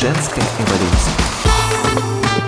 Женская эволюция.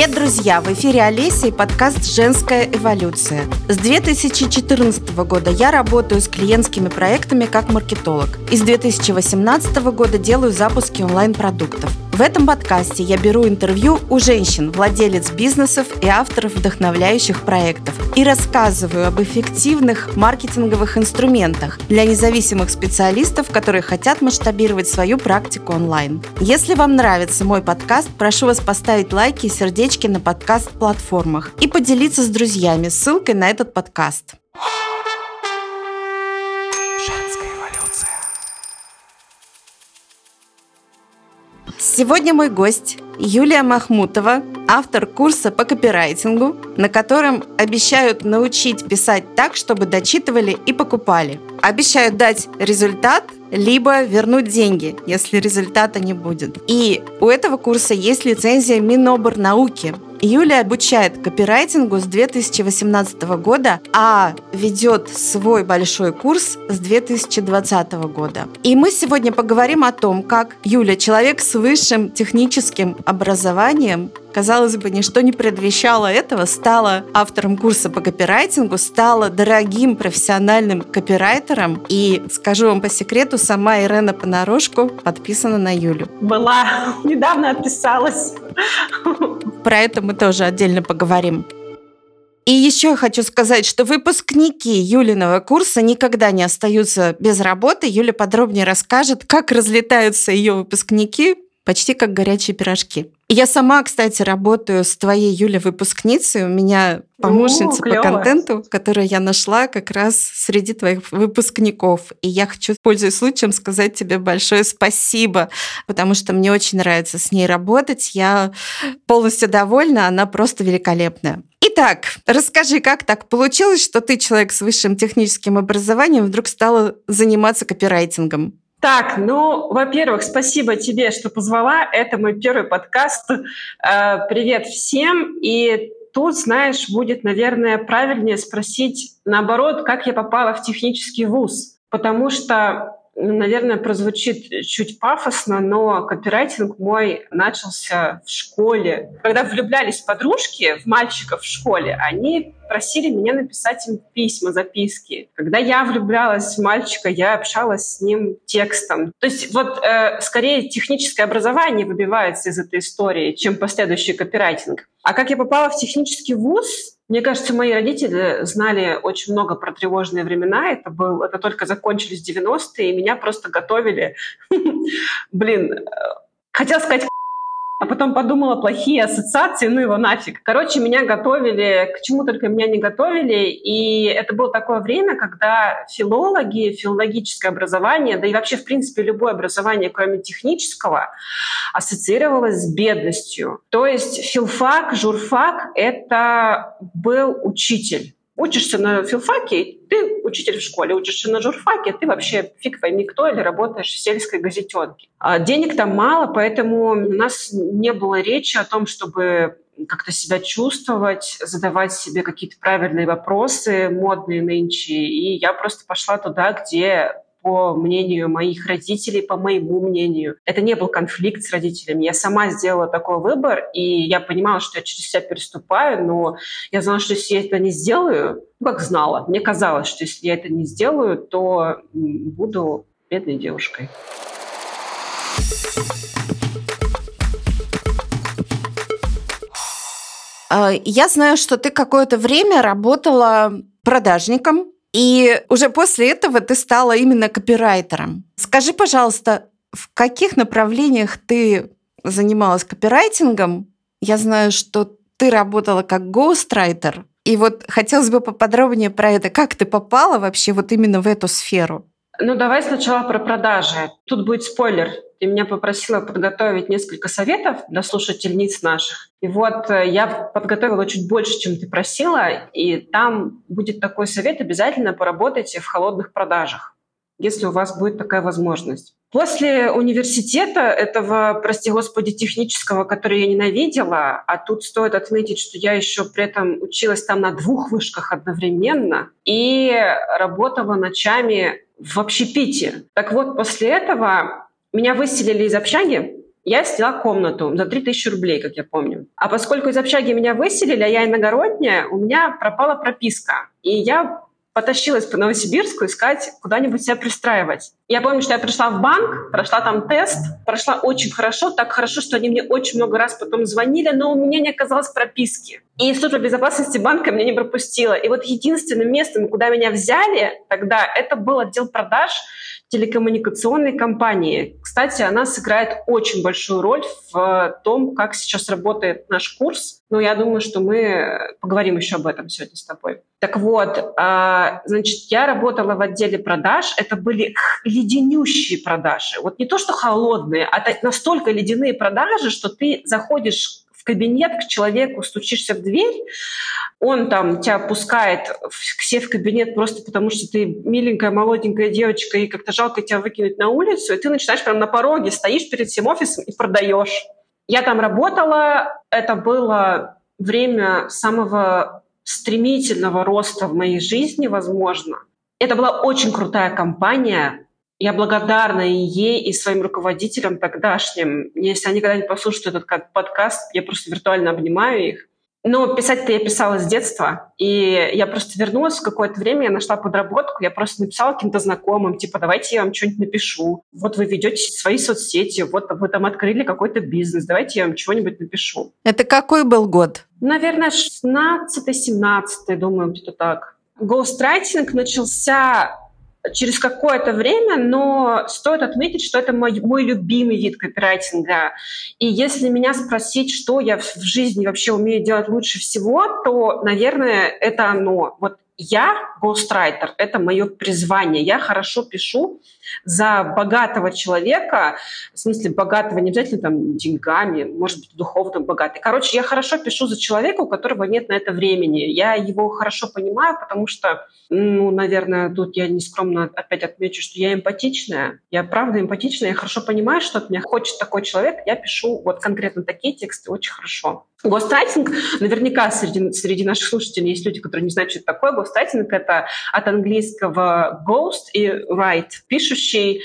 Привет, друзья! В эфире Олеся и подкаст «Женская эволюция». С 2014 года я работаю с клиентскими проектами как маркетолог. И с 2018 года делаю запуски онлайн-продуктов. В этом подкасте я беру интервью у женщин, владелец бизнесов и авторов вдохновляющих проектов и рассказываю об эффективных маркетинговых инструментах для независимых специалистов, которые хотят масштабировать свою практику онлайн. Если вам нравится мой подкаст, прошу вас поставить лайки и сердечки на подкаст-платформах и поделиться с друзьями ссылкой на этот подкаст. Сегодня мой гость Юлия Махмутова, автор курса по копирайтингу, на котором обещают научить писать так, чтобы дочитывали и покупали. Обещают дать результат, либо вернуть деньги, если результата не будет. И у этого курса есть лицензия Миноборнауки. Юлия обучает копирайтингу с 2018 года, а ведет свой большой курс с 2020 года. И мы сегодня поговорим о том, как Юля, человек с высшим техническим образованием, казалось бы, ничто не предвещало этого, стала автором курса по копирайтингу, стала дорогим профессиональным копирайтером. И скажу вам по секрету, сама Ирена Понарошку подписана на Юлю. Была. Недавно отписалась. Про это мы тоже отдельно поговорим. И еще я хочу сказать, что выпускники Юлиного курса никогда не остаются без работы. Юля подробнее расскажет, как разлетаются ее выпускники, почти как горячие пирожки. Я сама, кстати, работаю с твоей Юлей выпускницей. У меня помощница О, по контенту, которую я нашла как раз среди твоих выпускников. И я хочу, пользуясь случаем, сказать тебе большое спасибо, потому что мне очень нравится с ней работать. Я полностью довольна, она просто великолепная. Итак, расскажи, как так получилось, что ты, человек с высшим техническим образованием, вдруг стала заниматься копирайтингом? Так, ну, во-первых, спасибо тебе, что позвала. Это мой первый подкаст. Э, Привет всем. И тут, знаешь, будет, наверное, правильнее спросить наоборот, как я попала в технический вуз. Потому что, наверное, прозвучит чуть пафосно, но копирайтинг мой начался в школе. Когда влюблялись подружки в мальчиков в школе, они просили меня написать им письма, записки. Когда я влюблялась в мальчика, я общалась с ним текстом. То есть вот э, скорее техническое образование выбивается из этой истории, чем последующий копирайтинг. А как я попала в технический вуз, мне кажется, мои родители знали очень много про тревожные времена. Это, был, это только закончились 90-е, и меня просто готовили. Блин, э, хотела сказать а потом подумала, плохие ассоциации, ну его нафиг. Короче, меня готовили, к чему только меня не готовили, и это было такое время, когда филологи, филологическое образование, да и вообще, в принципе, любое образование, кроме технического, ассоциировалось с бедностью. То есть филфак, журфак — это был учитель. Учишься на филфаке, ты учитель в школе, учишься на журфаке, ты вообще фиг пойми кто, или работаешь в сельской газетенке. А денег там мало, поэтому у нас не было речи о том, чтобы как-то себя чувствовать, задавать себе какие-то правильные вопросы, модные нынче. И я просто пошла туда, где по мнению моих родителей, по моему мнению. Это не был конфликт с родителями. Я сама сделала такой выбор, и я понимала, что я через себя переступаю, но я знала, что если я это не сделаю, ну, как знала, мне казалось, что если я это не сделаю, то буду бедной девушкой. А, Я знаю, что ты какое-то время работала продажником, и уже после этого ты стала именно копирайтером. Скажи, пожалуйста, в каких направлениях ты занималась копирайтингом? Я знаю, что ты работала как гоустрайтер. И вот хотелось бы поподробнее про это. Как ты попала вообще вот именно в эту сферу? Ну, давай сначала про продажи. Тут будет спойлер. Ты меня попросила подготовить несколько советов для слушательниц наших. И вот э, я подготовила чуть больше, чем ты просила, и там будет такой совет, обязательно поработайте в холодных продажах. если у вас будет такая возможность. После университета, этого, прости господи, технического, который я ненавидела, а тут стоит отметить, что я еще при этом училась там на двух вышках одновременно и работала ночами в общепите. Так вот, после этого меня выселили из общаги, я сняла комнату за 3000 рублей, как я помню. А поскольку из общаги меня выселили, а я иногородняя, у меня пропала прописка. И я потащилась по Новосибирску искать куда-нибудь себя пристраивать. Я помню, что я пришла в банк, прошла там тест, прошла очень хорошо, так хорошо, что они мне очень много раз потом звонили, но у меня не оказалось прописки. И служба безопасности банка меня не пропустила. И вот единственным местом, куда меня взяли тогда, это был отдел продаж, телекоммуникационной компании. Кстати, она сыграет очень большую роль в том, как сейчас работает наш курс. Но я думаю, что мы поговорим еще об этом сегодня с тобой. Так вот, а, значит, я работала в отделе продаж. Это были леденющие продажи. Вот не то, что холодные, а настолько ледяные продажи, что ты заходишь в кабинет к человеку, стучишься в дверь, он там тебя пускает себе в кабинет просто потому, что ты миленькая, молоденькая девочка, и как-то жалко тебя выкинуть на улицу, и ты начинаешь прямо на пороге, стоишь перед всем офисом и продаешь. Я там работала, это было время самого стремительного роста в моей жизни, возможно. Это была очень крутая компания, я благодарна и ей, и своим руководителям тогдашним. Если они когда-нибудь послушают этот подкаст, я просто виртуально обнимаю их. Но писать-то я писала с детства, и я просто вернулась в какое-то время, я нашла подработку, я просто написала каким-то знакомым, типа, давайте я вам что-нибудь напишу. Вот вы ведете свои соцсети, вот вы там открыли какой-то бизнес, давайте я вам чего-нибудь напишу. Это какой был год? Наверное, 16-17, думаю, где-то так. Гоустрайтинг начался через какое-то время, но стоит отметить, что это мой, мой любимый вид копирайтинга. И если меня спросить, что я в жизни вообще умею делать лучше всего, то, наверное, это оно. Вот я, гострайтер, это мое призвание. Я хорошо пишу за богатого человека, в смысле богатого не обязательно там деньгами, может быть, духовно богатый. Короче, я хорошо пишу за человека, у которого нет на это времени. Я его хорошо понимаю, потому что, ну, наверное, тут я нескромно опять отмечу, что я эмпатичная. Я правда эмпатичная, я хорошо понимаю, что от меня хочет такой человек. Я пишу вот конкретно такие тексты очень хорошо. Гострайтинг, наверняка среди, среди наших слушателей есть люди, которые не знают, что это такое. Гострайтинг — это от английского ghost и write, пишущий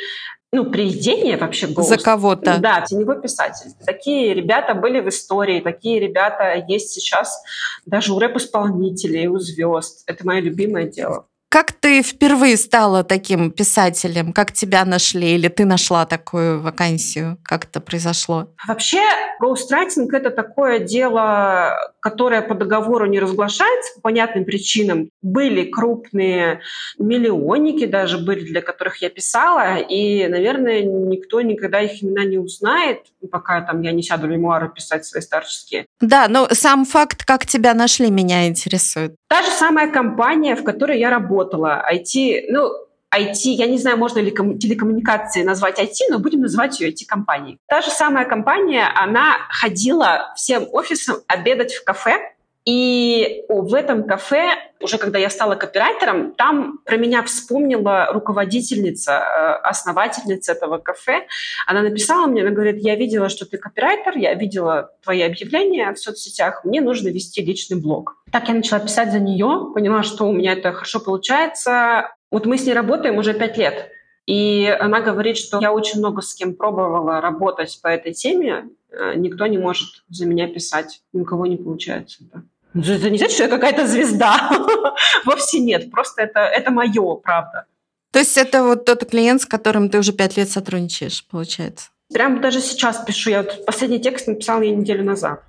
ну, привидение вообще ghost. За кого-то. Да, теневой писатель. Такие ребята были в истории, такие ребята есть сейчас даже у рэп-исполнителей, у звезд. Это мое любимое дело. Как ты впервые стала таким писателем? Как тебя нашли? Или ты нашла такую вакансию? Как это произошло? Вообще, гоустрайтинг — это такое дело, которое по договору не разглашается по понятным причинам. Были крупные миллионники даже были, для которых я писала, и, наверное, никто никогда их имена не узнает, пока там я не сяду мемуары писать свои старческие. Да, но сам факт, как тебя нашли, меня интересует. Та же самая компания, в которой я работала, IT, ну, IT, я не знаю, можно ли телекоммуникации назвать IT, но будем называть ее IT-компанией. Та же самая компания, она ходила всем офисам обедать в кафе, и в этом кафе, уже когда я стала копирайтером, там про меня вспомнила руководительница, э, основательница этого кафе. Она написала мне, она говорит, я видела, что ты копирайтер, я видела твои объявления в соцсетях, мне нужно вести личный блог. Так я начала писать за нее, поняла, что у меня это хорошо получается. Вот мы с ней работаем уже пять лет. И она говорит, что я очень много с кем пробовала работать по этой теме, э, никто не может за меня писать, ни у кого не получается. Да. Ну, это не значит, что я какая-то звезда. Вовсе нет. Просто это, это мое, правда. То есть это вот тот клиент, с которым ты уже пять лет сотрудничаешь, получается? Прямо даже сейчас пишу. Я вот последний текст написала я неделю назад.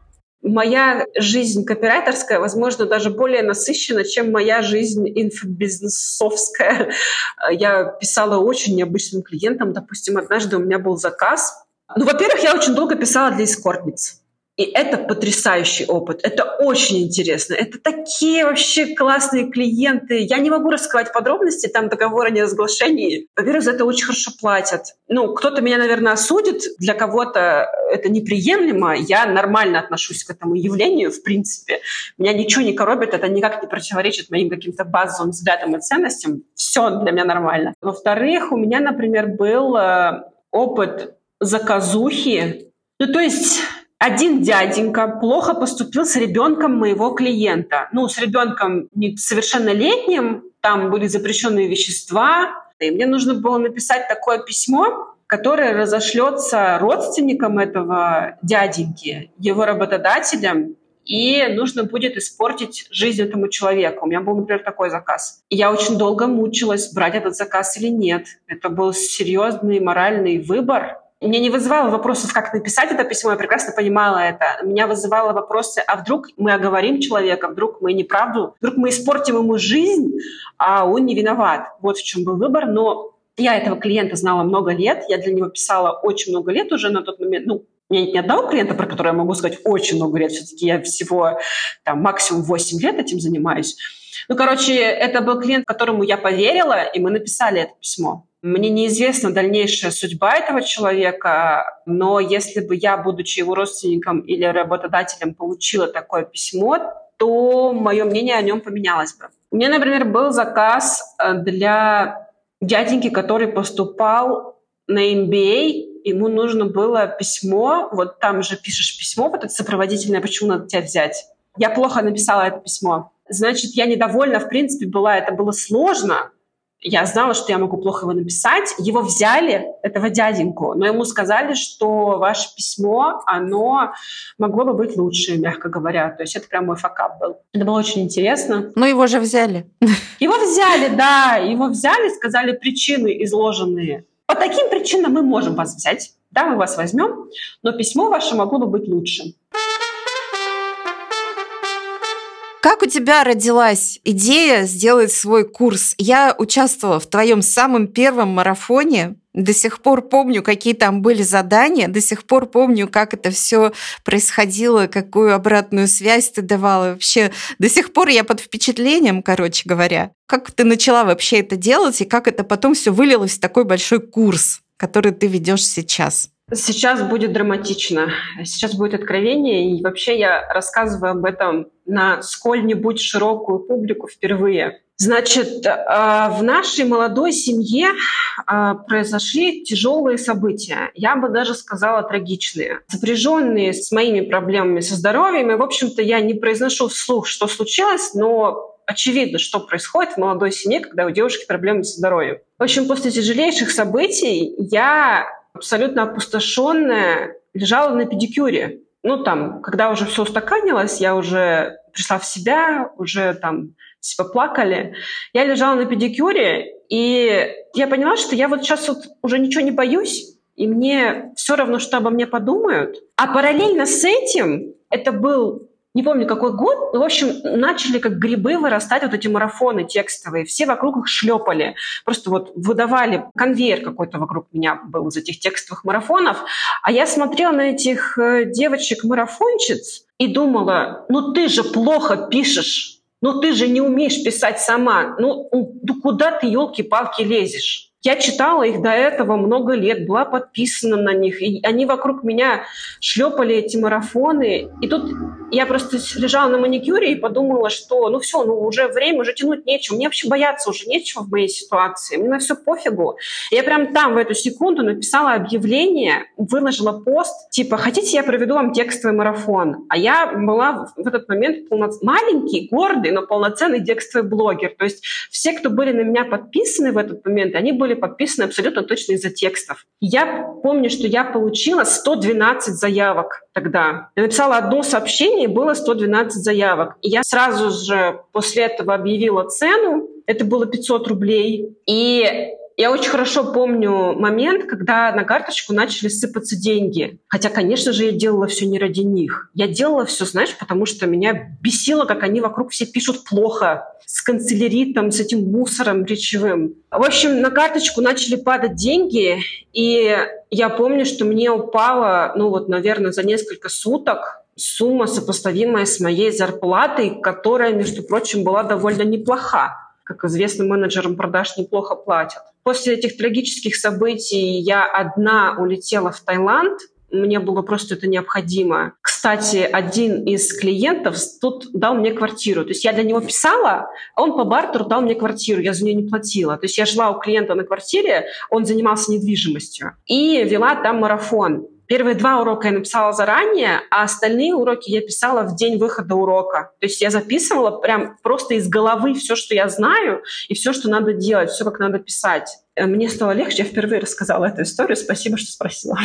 Моя жизнь копирайтерская, возможно, даже более насыщена, чем моя жизнь инфобизнесовская. Я писала очень необычным клиентам. Допустим, однажды у меня был заказ. Ну, во-первых, я очень долго писала для эскортниц. И это потрясающий опыт. Это очень интересно. Это такие вообще классные клиенты. Я не могу рассказать подробности, там договор о неразглашении. Во-первых, за это очень хорошо платят. Ну, кто-то меня, наверное, осудит. Для кого-то это неприемлемо. Я нормально отношусь к этому явлению, в принципе. Меня ничего не коробит, это никак не противоречит моим каким-то базовым взглядам и ценностям. Все для меня нормально. Во-вторых, у меня, например, был э, опыт заказухи. Ну, то есть один дяденька плохо поступил с ребенком моего клиента. Ну, с ребенком несовершеннолетним, там были запрещенные вещества. И мне нужно было написать такое письмо, которое разошлется родственникам этого дяденьки, его работодателям, и нужно будет испортить жизнь этому человеку. У меня был, например, такой заказ. И я очень долго мучилась, брать этот заказ или нет. Это был серьезный моральный выбор, меня не вызывало вопросов, как написать это письмо, я прекрасно понимала это. Меня вызывало вопросы, а вдруг мы оговорим человека, вдруг мы неправду, вдруг мы испортим ему жизнь, а он не виноват. Вот в чем был выбор. Но я этого клиента знала много лет, я для него писала очень много лет уже на тот момент. Ну, у меня нет ни одного клиента, про которого я могу сказать очень много лет. Все-таки я всего там, максимум 8 лет этим занимаюсь. Ну, короче, это был клиент, которому я поверила, и мы написали это письмо. Мне неизвестна дальнейшая судьба этого человека, но если бы я, будучи его родственником или работодателем, получила такое письмо, то мое мнение о нем поменялось бы. У меня, например, был заказ э, для дяденьки, который поступал на MBA, ему нужно было письмо, вот там же пишешь письмо, вот это сопроводительное, почему надо тебя взять. Я плохо написала это письмо. Значит, я недовольна, в принципе, была, это было сложно, я знала, что я могу плохо его написать. Его взяли, этого дяденьку, но ему сказали, что ваше письмо, оно могло бы быть лучше, мягко говоря. То есть это прям мой факап был. Это было очень интересно. Но его же взяли. Его взяли, да. Его взяли, сказали причины изложенные. По таким причинам мы можем вас взять. Да, мы вас возьмем, но письмо ваше могло бы быть лучше. Как у тебя родилась идея сделать свой курс? Я участвовала в твоем самом первом марафоне. До сих пор помню, какие там были задания, до сих пор помню, как это все происходило, какую обратную связь ты давала. Вообще, до сих пор я под впечатлением, короче говоря. Как ты начала вообще это делать, и как это потом все вылилось в такой большой курс, который ты ведешь сейчас? Сейчас будет драматично, сейчас будет откровение, и вообще я рассказываю об этом на сколь-нибудь широкую публику впервые. Значит, а, в нашей молодой семье а, произошли тяжелые события, я бы даже сказала трагичные, сопряженные с моими проблемами со здоровьем. И, в общем-то, я не произношу вслух, что случилось, но очевидно, что происходит в молодой семье, когда у девушки проблемы со здоровьем. В общем, после тяжелейших событий я абсолютно опустошенная, лежала на педикюре. Ну, там, когда уже все устаканилось, я уже пришла в себя, уже там типа плакали. Я лежала на педикюре, и я поняла, что я вот сейчас вот уже ничего не боюсь, и мне все равно, что обо мне подумают. А параллельно с этим это был не помню какой год, в общем, начали как грибы вырастать вот эти марафоны текстовые. Все вокруг их шлепали. Просто вот выдавали конвейер какой-то вокруг меня был из этих текстовых марафонов. А я смотрела на этих э, девочек-марафонщиц и думала, ну ты же плохо пишешь. Ну ты же не умеешь писать сама. Ну, ну куда ты, елки-палки, лезешь? Я читала их до этого много лет, была подписана на них, и они вокруг меня шлепали эти марафоны. И тут я просто лежала на маникюре и подумала, что ну все, ну уже время, уже тянуть нечего. Мне вообще бояться уже нечего в моей ситуации. Мне на все пофигу. Я прям там в эту секунду написала объявление, выложила пост, типа, хотите, я проведу вам текстовый марафон? А я была в этот момент полно... маленький, гордый, но полноценный текстовый блогер. То есть все, кто были на меня подписаны в этот момент, они были подписаны абсолютно точно из-за текстов. Я помню, что я получила 112 заявок тогда. Я написала одно сообщение, и было 112 заявок. И я сразу же после этого объявила цену. Это было 500 рублей. И Я очень хорошо помню момент, когда на карточку начали сыпаться деньги. Хотя, конечно же, я делала все не ради них. Я делала все, знаешь, потому что меня бесило, как они вокруг все пишут плохо с канцеляритом, с этим мусором речевым. В общем, на карточку начали падать деньги, и я помню, что мне упало, ну вот, наверное, за несколько суток сумма, сопоставимая с моей зарплатой, которая, между прочим, была довольно неплоха. Как известно, менеджерам продаж неплохо платят. После этих трагических событий я одна улетела в Таиланд. Мне было просто это необходимо. Кстати, один из клиентов тут дал мне квартиру. То есть я для него писала, а он по бартеру дал мне квартиру. Я за нее не платила. То есть я жила у клиента на квартире, он занимался недвижимостью. И вела там марафон. Первые два урока я написала заранее, а остальные уроки я писала в день выхода урока. То есть я записывала прям просто из головы все, что я знаю, и все, что надо делать, все, как надо писать. Э, мне стало легче, я впервые рассказала эту историю. Спасибо, что спросила.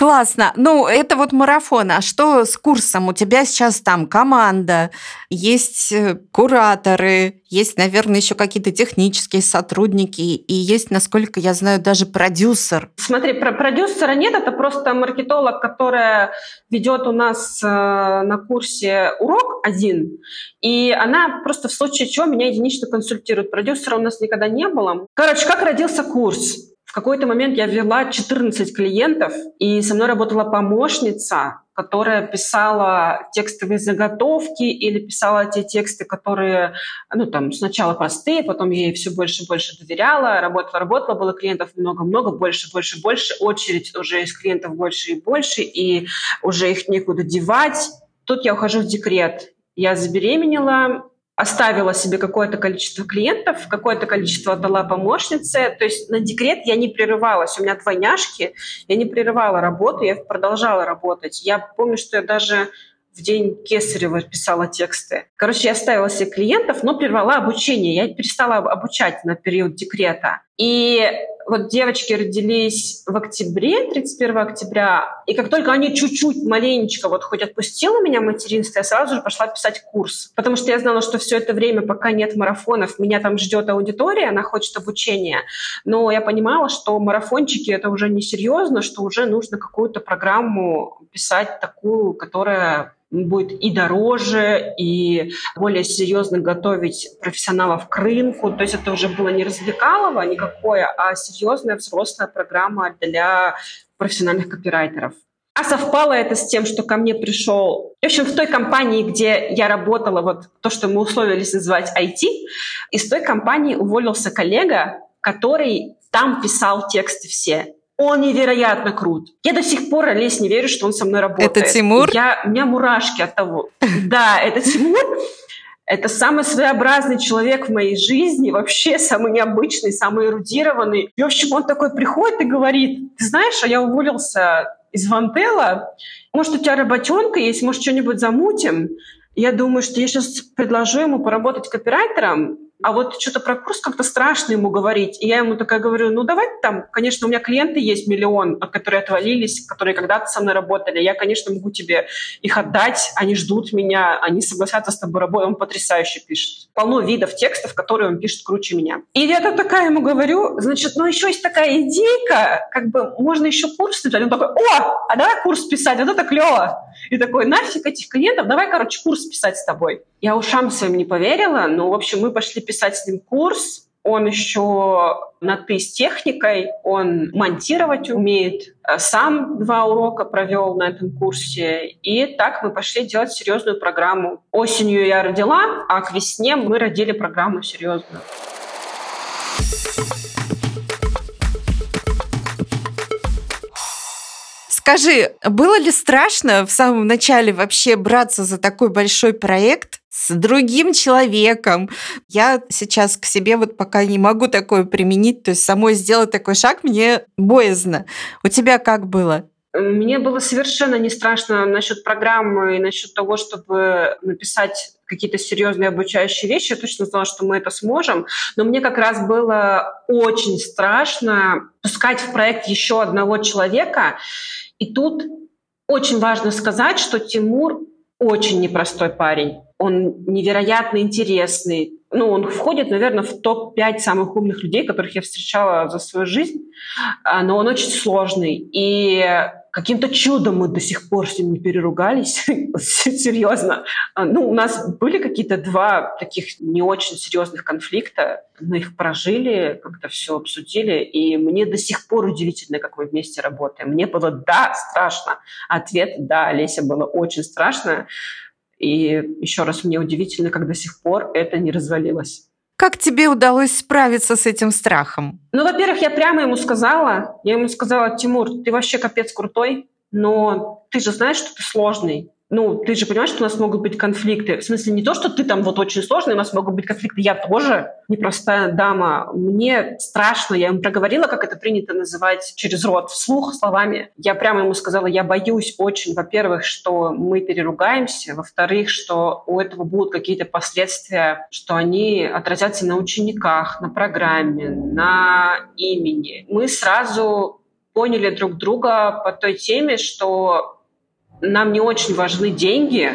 Классно. Ну, это вот марафон. А что с курсом? У тебя сейчас там команда, есть э, кураторы, есть, наверное, еще какие-то технические сотрудники, и есть, насколько я знаю, даже продюсер. Смотри, про продюсера нет, это просто маркетолог, которая ведет у нас э, на курсе урок один, и она просто в случае чего меня единично консультирует. Продюсера у нас никогда не было. Короче, как родился курс? В какой-то момент я вела 14 клиентов, и со мной работала помощница, которая писала текстовые заготовки или писала те тексты, которые, ну, там, сначала простые, потом я ей все больше и больше доверяла, работала, работала, было клиентов много-много, больше, больше, больше, очередь уже из клиентов больше и больше, и уже их некуда девать. Тут я ухожу в декрет. Я забеременела, оставила себе какое-то количество клиентов, какое-то количество отдала помощнице. То есть на декрет я не прерывалась. У меня двойняшки, я не прерывала работу, я продолжала работать. Я помню, что я даже в день Кесарева писала тексты. Короче, я оставила себе клиентов, но прервала обучение. Я перестала обучать на период декрета. И вот девочки родились в октябре, 31 октября, и как только они чуть-чуть, маленечко, вот хоть отпустила меня материнство, я сразу же пошла писать курс. Потому что я знала, что все это время, пока нет марафонов, меня там ждет аудитория, она хочет обучения. Но я понимала, что марафончики — это уже несерьезно, что уже нужно какую-то программу писать такую, которая будет и дороже, и более серьезно готовить профессионалов к рынку. То есть это уже было не развлекалово никакое, а серьезная взрослая программа для профессиональных копирайтеров. А совпало это с тем, что ко мне пришел... В общем, в той компании, где я работала, вот то, что мы условились называть IT, из той компании уволился коллега, который там писал тексты все. Он невероятно крут. Я до сих пор, Олесь, не верю, что он со мной работает. Это Тимур? Я, у меня мурашки от того. Да, это Тимур. Это самый своеобразный человек в моей жизни, вообще самый необычный, самый эрудированный. И, в общем, он такой приходит и говорит, ты знаешь, а я уволился из Вантела, может, у тебя работенка есть, может, что-нибудь замутим? Я думаю, что я сейчас предложу ему поработать копирайтером, а вот что-то про курс как-то страшно ему говорить. И я ему такая говорю, ну давай там, конечно, у меня клиенты есть миллион, которые отвалились, которые когда-то со мной работали. Я, конечно, могу тебе их отдать, они ждут меня, они согласятся с тобой работать. Он потрясающе пишет. Полно видов текстов, которые он пишет круче меня. И я так такая ему говорю, значит, ну еще есть такая идейка, как бы можно еще курс написать. Он такой, о, а давай курс писать, вот это клево. И такой, нафиг этих клиентов, давай, короче, курс писать с тобой. Я ушам своим не поверила, но, в общем, мы пошли писать с ним курс. Он еще на «ты» с техникой, он монтировать умеет. Э, сам два урока провел на этом курсе. И так мы пошли делать серьезную программу. Осенью я родила, а к весне мы родили программу серьезную. Скажи, было ли страшно в самом начале вообще браться за такой большой проект с другим человеком? Я сейчас к себе вот пока не могу такое применить, то есть самой сделать такой шаг мне боязно. У тебя как было? Мне было совершенно не страшно насчет программы и насчет того, чтобы написать какие-то серьезные обучающие вещи. Я точно знала, что мы это сможем. Но мне как раз было очень страшно пускать в проект еще одного человека. И тут очень важно сказать, что Тимур очень непростой парень. Он невероятно интересный. Ну, он входит, наверное, в топ-5 самых умных людей, которых я встречала за свою жизнь. А, но он очень сложный. И каким-то чудом мы до сих пор с ним не переругались. Серьезно. А, ну, у нас были какие-то два таких не очень серьезных конфликта. Мы их прожили, как-то все обсудили. И мне до сих пор удивительно, как мы вместе работаем. Мне было «да» страшно. Ответ «да». Олеся было очень страшно. И еще раз, мне удивительно, как до сих пор это не развалилось. Как тебе удалось справиться с этим страхом? Ну, во-первых, я прямо ему сказала, я ему сказала, Тимур, ты вообще капец крутой, но ты же знаешь, что ты сложный ну, ты же понимаешь, что у нас могут быть конфликты. В смысле, не то, что ты там вот очень сложный, у нас могут быть конфликты. Я тоже непростая дама. Мне страшно. Я ему проговорила, как это принято называть через рот, вслух, словами. Я прямо ему сказала, я боюсь очень, во-первых, что мы переругаемся, во-вторых, что у этого будут какие-то последствия, что они отразятся на учениках, на программе, на имени. Мы сразу поняли друг друга по той теме, что нам не очень важны деньги,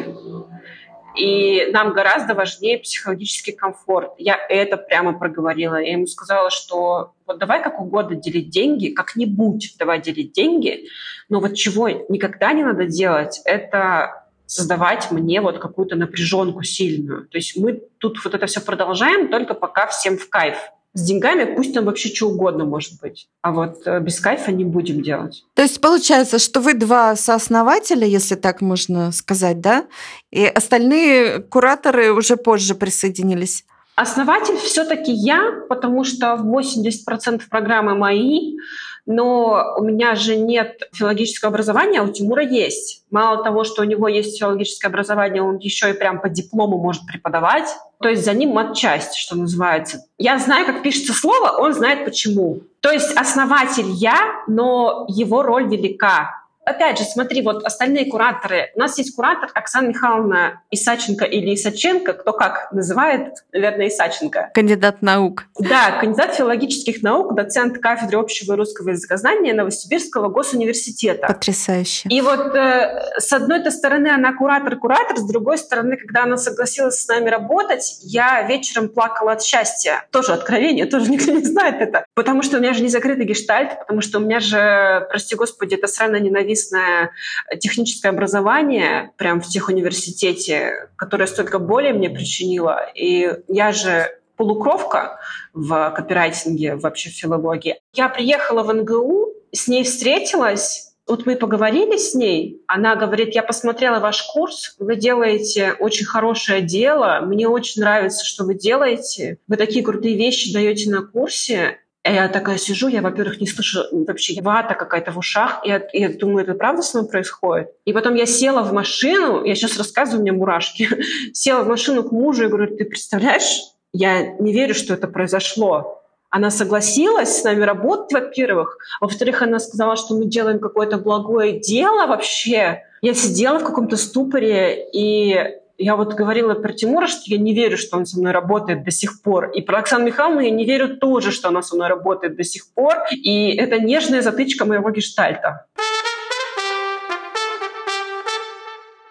и нам гораздо важнее психологический комфорт. Я это прямо проговорила. Я ему сказала, что вот давай как угодно делить деньги, как-нибудь давай делить деньги, но вот чего никогда не надо делать, это создавать мне вот какую-то напряженку сильную. То есть мы тут вот это все продолжаем только пока всем в кайф с деньгами пусть там вообще что угодно может быть. А вот э, без кайфа не будем делать. То есть получается, что вы два сооснователя, если так можно сказать, да? И остальные кураторы уже позже присоединились. Основатель все-таки я, потому что 80% программы мои, но у меня же нет филологического образования, а у Тимура есть. Мало того, что у него есть филологическое образование, он еще и прям по диплому может преподавать. То есть за ним матчасть, что называется. Я знаю, как пишется слово, он знает почему. То есть основатель я, но его роль велика опять же, смотри, вот остальные кураторы. У нас есть куратор Оксана Михайловна Исаченко или Исаченко, кто как называет, наверное, Исаченко. Кандидат наук. Да, кандидат филологических наук, доцент кафедры общего и русского языкознания Новосибирского госуниверситета. Потрясающе. И вот э, с одной стороны она куратор-куратор, с другой стороны, когда она согласилась с нами работать, я вечером плакала от счастья. Тоже откровение, тоже никто не знает это. Потому что у меня же не закрытый гештальт, потому что у меня же, прости господи, это сраная ненависть ненавистное техническое образование прямо в техуниверситете, которое столько боли мне причинило. И я же полукровка в копирайтинге, вообще в филологии. Я приехала в НГУ, с ней встретилась, вот мы поговорили с ней, она говорит, я посмотрела ваш курс, вы делаете очень хорошее дело, мне очень нравится, что вы делаете, вы такие крутые вещи даете на курсе, я такая сижу, я, во-первых, не слышу вообще вата какая-то в ушах, и я, я думаю, это правда с мной происходит? И потом я села в машину, я сейчас рассказываю, у меня мурашки, села в машину к мужу и говорю, ты представляешь, я не верю, что это произошло. Она согласилась с нами работать, во-первых. Во-вторых, она сказала, что мы делаем какое-то благое дело вообще. Я сидела в каком-то ступоре, и я вот говорила про Тимура, что я не верю, что он со мной работает до сих пор. И про Оксану Михайловну я не верю тоже, что она со мной работает до сих пор. И это нежная затычка моего гештальта.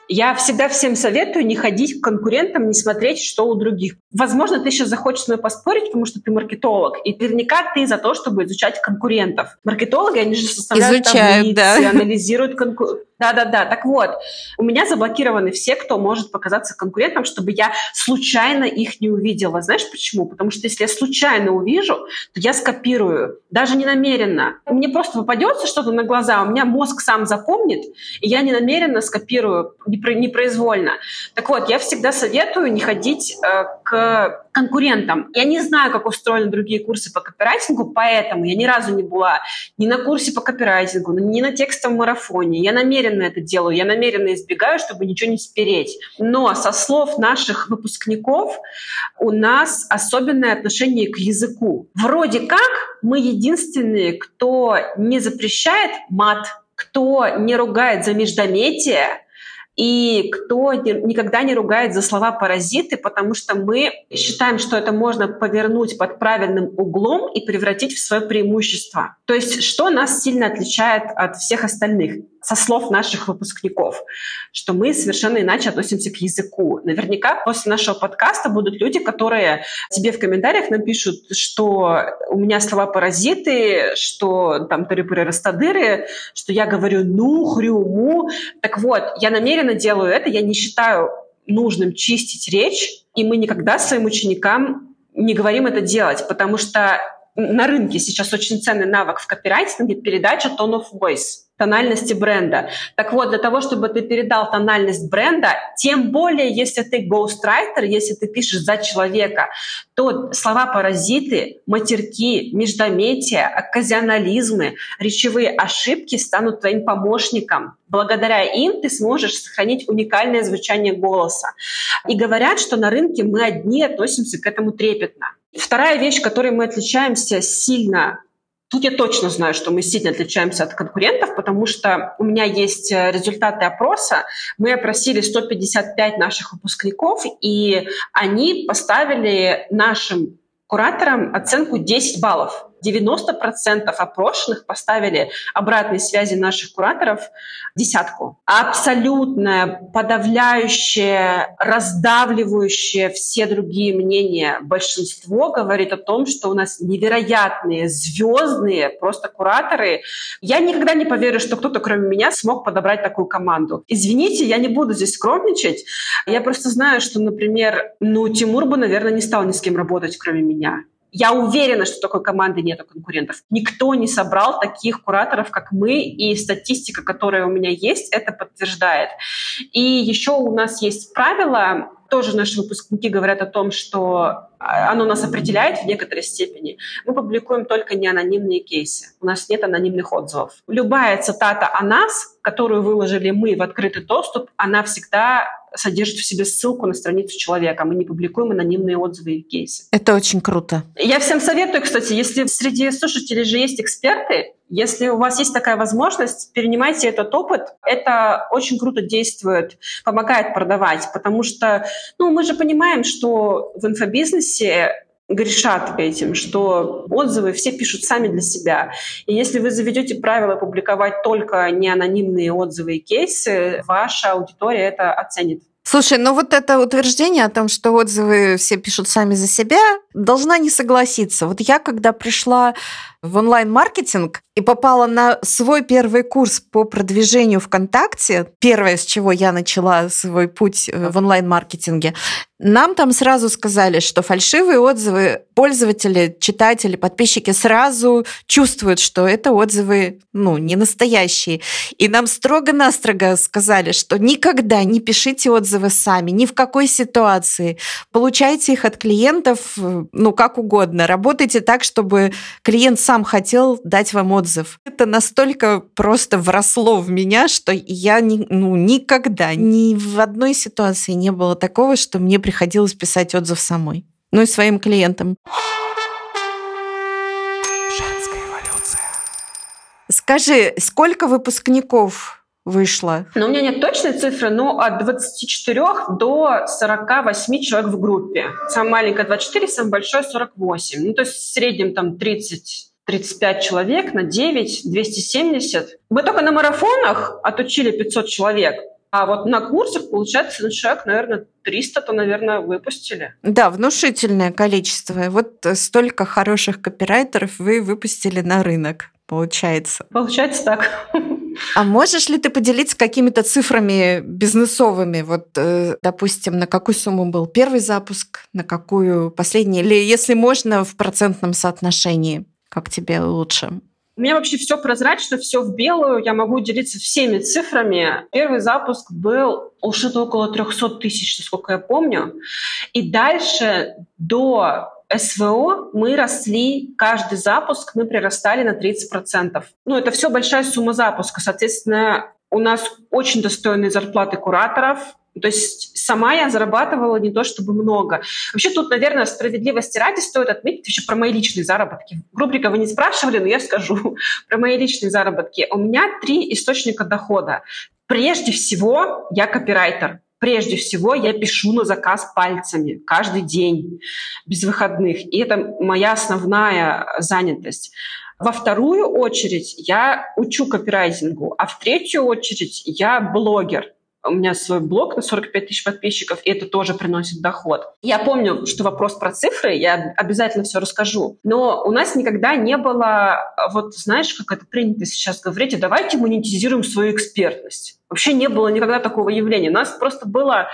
Я всегда всем советую не ходить к конкурентам, не смотреть, что у других. Возможно, ты сейчас захочешь с мной поспорить, потому что ты маркетолог, и наверняка ты за то, чтобы изучать конкурентов. Маркетологи, они же составляют Изучают, таблицы, да. анализируют конкурентов да-да-да. Так вот, у меня заблокированы все, кто может показаться конкурентом, чтобы я случайно их не увидела. Знаешь почему? Потому что если я случайно увижу, то я скопирую, даже не намеренно. Мне просто попадется что-то на глаза, у меня мозг сам запомнит, и я не намеренно скопирую, непроизвольно. Так вот, я всегда советую не ходить э, к конкурентам. Я не знаю, как устроены другие курсы по копирайтингу, поэтому я ни разу не была ни на курсе по копирайтингу, ни на текстовом марафоне. Я намеренно это делаю, я намеренно избегаю, чтобы ничего не спереть. Но со слов наших выпускников у нас особенное отношение к языку. Вроде как мы единственные, кто не запрещает мат, кто не ругает за междометие, и кто никогда не ругает за слова паразиты, потому что мы считаем, что это можно повернуть под правильным углом и превратить в свое преимущество. То есть что нас сильно отличает от всех остальных? Со слов наших выпускников, что мы совершенно иначе относимся к языку. Наверняка после нашего подкаста будут люди, которые тебе в комментариях напишут, что у меня слова паразиты, что там тыры-пыры-растадыры, что я говорю ну, хрю, му. Так вот, я намеренно делаю это, я не считаю нужным чистить речь, и мы никогда своим ученикам не говорим это делать, потому что на рынке сейчас очень ценный навык в копирайтинге — передача tone of voice тональности бренда. Так вот, для того, чтобы ты передал тональность бренда, тем более, если ты ghostwriter, если ты пишешь за человека, то слова-паразиты, матерки, междометия, оказионализмы, речевые ошибки станут твоим помощником. Благодаря им ты сможешь сохранить уникальное звучание голоса. И говорят, что на рынке мы одни относимся к этому трепетно. Вторая вещь, которой мы отличаемся сильно Тут я точно знаю, что мы сильно отличаемся от конкурентов, потому что у меня есть э, результаты опроса. Мы опросили 155 наших выпускников, и они поставили нашим кураторам оценку 10 баллов. 90% опрошенных поставили обратной связи наших кураторов десятку. Абсолютное, подавляющее, раздавливающее все другие мнения большинство говорит о том, что у нас невероятные, звездные просто кураторы. Я никогда не поверю, что кто-то кроме меня смог подобрать такую команду. Извините, я не буду здесь скромничать. Я просто знаю, что, например, ну, Тимур бы, наверное, не стал ни с кем работать, кроме меня. Я уверена, что такой команды нет конкурентов. Никто не собрал таких кураторов, как мы, и статистика, которая у меня есть, это подтверждает. И еще у нас есть правило, тоже наши выпускники говорят о том, что оно нас определяет в некоторой степени. Мы публикуем только не анонимные кейсы. У нас нет анонимных отзывов. Любая цитата о нас, которую выложили мы в открытый доступ, она всегда содержит в себе ссылку на страницу человека. Мы не публикуем анонимные отзывы и кейсы. Это очень круто. Я всем советую, кстати, если среди слушателей же есть эксперты, если у вас есть такая возможность, перенимайте этот опыт. Это очень круто действует, помогает продавать, потому что ну, мы же понимаем, что в инфобизнесе грешат этим, что отзывы все пишут сами для себя. И если вы заведете правило публиковать только неанонимные отзывы и кейсы, ваша аудитория это оценит. Слушай, ну вот это утверждение о том, что отзывы все пишут сами за себя, должна не согласиться. Вот я, когда пришла в онлайн-маркетинг и попала на свой первый курс по продвижению ВКонтакте, первое, с чего я начала свой путь э, в онлайн-маркетинге, нам там сразу сказали, что фальшивые отзывы пользователи, читатели, подписчики сразу чувствуют, что это отзывы ну, не настоящие. И нам строго-настрого сказали, что никогда не пишите отзывы сами, ни в какой ситуации. Получайте их от клиентов, э, ну, как угодно. Работайте так, чтобы клиент сам сам хотел дать вам отзыв. Это настолько просто вросло в меня, что я ни, ну, никогда, ни в одной ситуации не было такого, что мне приходилось писать отзыв самой. Ну и своим клиентам. Женская эволюция. Скажи, сколько выпускников вышло? Ну, у меня нет точной цифры, но от 24 до 48 человек в группе. Самая маленькая 24, самая большая 48. Ну, то есть в среднем там 30 35 человек на 9, 270. Мы только на марафонах отучили 500 человек, а вот на курсах, получается, человек, наверное, 300-то, наверное, выпустили. Да, внушительное количество. Вот столько хороших копирайтеров вы выпустили на рынок, получается. Получается так. А можешь ли ты поделиться какими-то цифрами бизнесовыми? Вот, э, допустим, на какую сумму был первый запуск, на какую последний? Или, если можно, в процентном соотношении? Как тебе лучше? У меня вообще все прозрачно, все в белую. Я могу делиться всеми цифрами. Первый запуск был что-то около 300 тысяч, насколько я помню. И дальше до СВО мы росли, каждый запуск мы прирастали на 30%. Ну, это все большая сумма запуска. Соответственно, у нас очень достойные зарплаты кураторов, то есть сама я зарабатывала не то чтобы много. Вообще тут, наверное, справедливости ради стоит отметить еще про мои личные заработки. Рубрика вы не спрашивали, но я скажу про мои личные заработки. У меня три источника дохода. Прежде всего, я копирайтер. прежде всего я пишу на заказ пальцами каждый день, без выходных. И это моя основная занятость. Во вторую очередь я учу копирайтингу, а в третью очередь я блогер. У меня свой блог на 45 тысяч подписчиков, и это тоже приносит доход. Я помню, что вопрос про цифры, я обязательно все расскажу. Но у нас никогда не было, вот знаешь, как это принято сейчас говорить, а давайте монетизируем свою экспертность. Вообще не было никогда такого явления. У нас просто было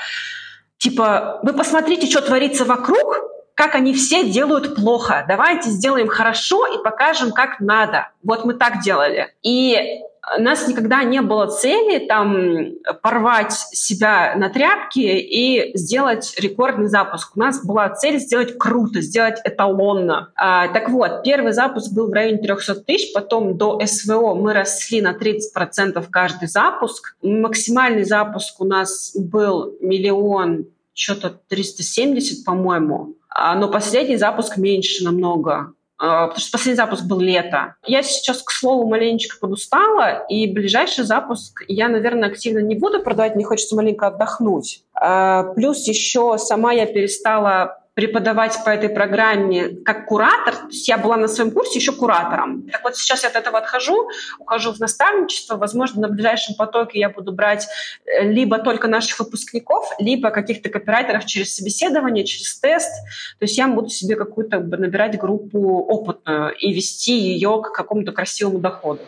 типа, вы посмотрите, что творится вокруг, как они все делают плохо. Давайте сделаем хорошо и покажем, как надо. Вот мы так делали. И у нас никогда не было цели там порвать себя на тряпки и сделать рекордный запуск. У нас была цель сделать круто, сделать эталонно. А, так вот, первый запуск был в районе 300 тысяч, потом до СВО мы росли на 30% каждый запуск. Максимальный запуск у нас был миллион, что-то 370, по-моему. А, но последний запуск меньше намного. А, потому что последний запуск был лето. Я сейчас, к слову, маленечко подустала, и ближайший запуск я, наверное, активно не буду продавать, мне хочется маленько отдохнуть. А, плюс еще сама я перестала преподавать по этой программе как куратор. То есть я была на своем курсе еще куратором. Так вот сейчас я от этого отхожу, ухожу в наставничество. Возможно, на ближайшем потоке я буду брать э, либо только наших выпускников, либо каких-то копирайтеров через собеседование, через тест. То есть я буду себе какую-то набирать группу опытную и вести ее к какому-то красивому доходу.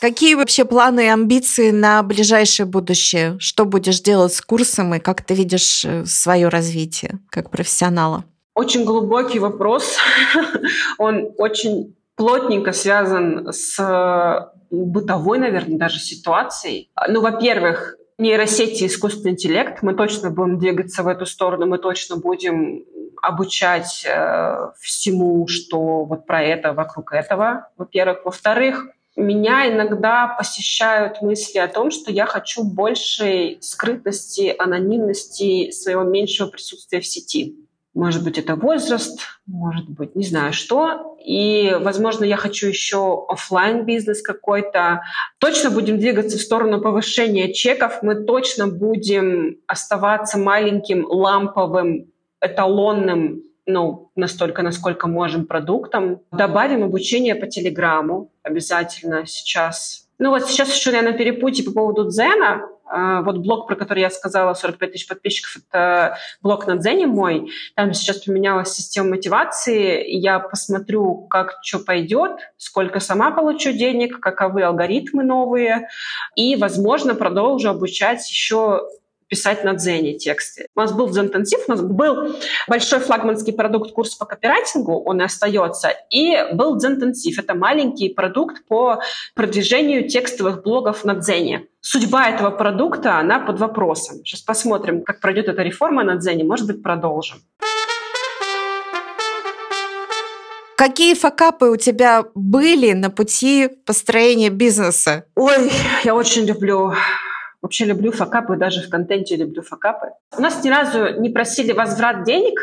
Какие вообще планы и амбиции на ближайшее будущее? Что будешь делать с курсом и как ты видишь э, свое развитие как профессионала? Очень глубокий вопрос. Он очень плотненько связан с э, бытовой, наверное, даже ситуацией. Ну, во-первых, нейросети искусственный интеллект. Мы точно будем двигаться в эту сторону, мы точно будем обучать э, всему, что вот про это, вокруг этого, во-первых. Во-вторых, меня иногда посещают мысли о том, что я хочу большей скрытности, анонимности своего меньшего присутствия в сети. Может быть, это возраст, может быть, не знаю что. И, возможно, я хочу еще офлайн бизнес какой-то. Точно будем двигаться в сторону повышения чеков. Мы точно будем оставаться маленьким ламповым эталонным ну, настолько, насколько можем продуктом. Добавим обучение по Телеграму обязательно сейчас. Ну вот сейчас еще я на перепутье по поводу Дзена. А, вот блог, про который я сказала, 45 тысяч подписчиков, это блог на Дзене мой. Там сейчас поменялась система мотивации. Я посмотрю, как что пойдет, сколько сама получу денег, каковы алгоритмы новые. И, возможно, продолжу обучать еще писать на Дзене тексты. У нас был Дзен-интенсив, у нас был большой флагманский продукт курс по копирайтингу, он и остается, и был Дзен-интенсив. Это маленький продукт по продвижению текстовых блогов на Дзене. Судьба этого продукта, она под вопросом. Сейчас посмотрим, как пройдет эта реформа на Дзене. Может быть, продолжим. Какие факапы у тебя были на пути построения бизнеса? Ой, я очень люблю Вообще люблю факапы, даже в контенте люблю факапы. У нас ни разу не просили возврат денег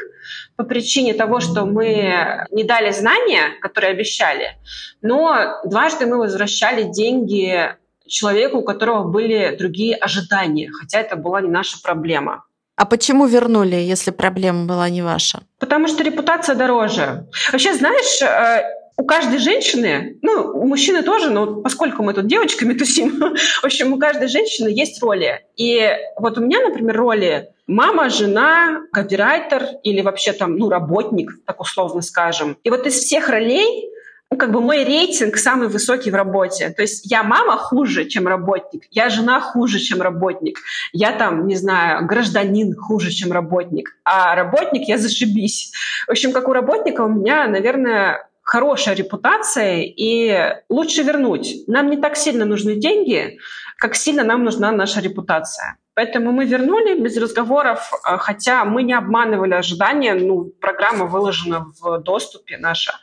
по причине того, что мы не дали знания, которые обещали, но дважды мы возвращали деньги человеку, у которого были другие ожидания, хотя это была не наша проблема. А почему вернули, если проблема была не ваша? Потому что репутация дороже. Вообще, знаешь, э, у каждой женщины, ну, у мужчины тоже, но поскольку мы тут девочками тусим, в общем, у каждой женщины есть роли. И вот у меня, например, роли мама, жена, копирайтер или вообще там, ну, работник, так условно скажем. И вот из всех ролей ну, как бы мой рейтинг самый высокий в работе. То есть я мама хуже, чем работник, я жена хуже, чем работник, я там, не знаю, гражданин хуже, чем работник, а работник я зашибись. В общем, как у работника у меня, наверное, хорошая репутация, и лучше вернуть. Нам не так сильно нужны деньги, как сильно нам нужна наша репутация. Поэтому мы вернули без разговоров, а, хотя мы не обманывали ожидания. Ну, программа выложена в доступе наша.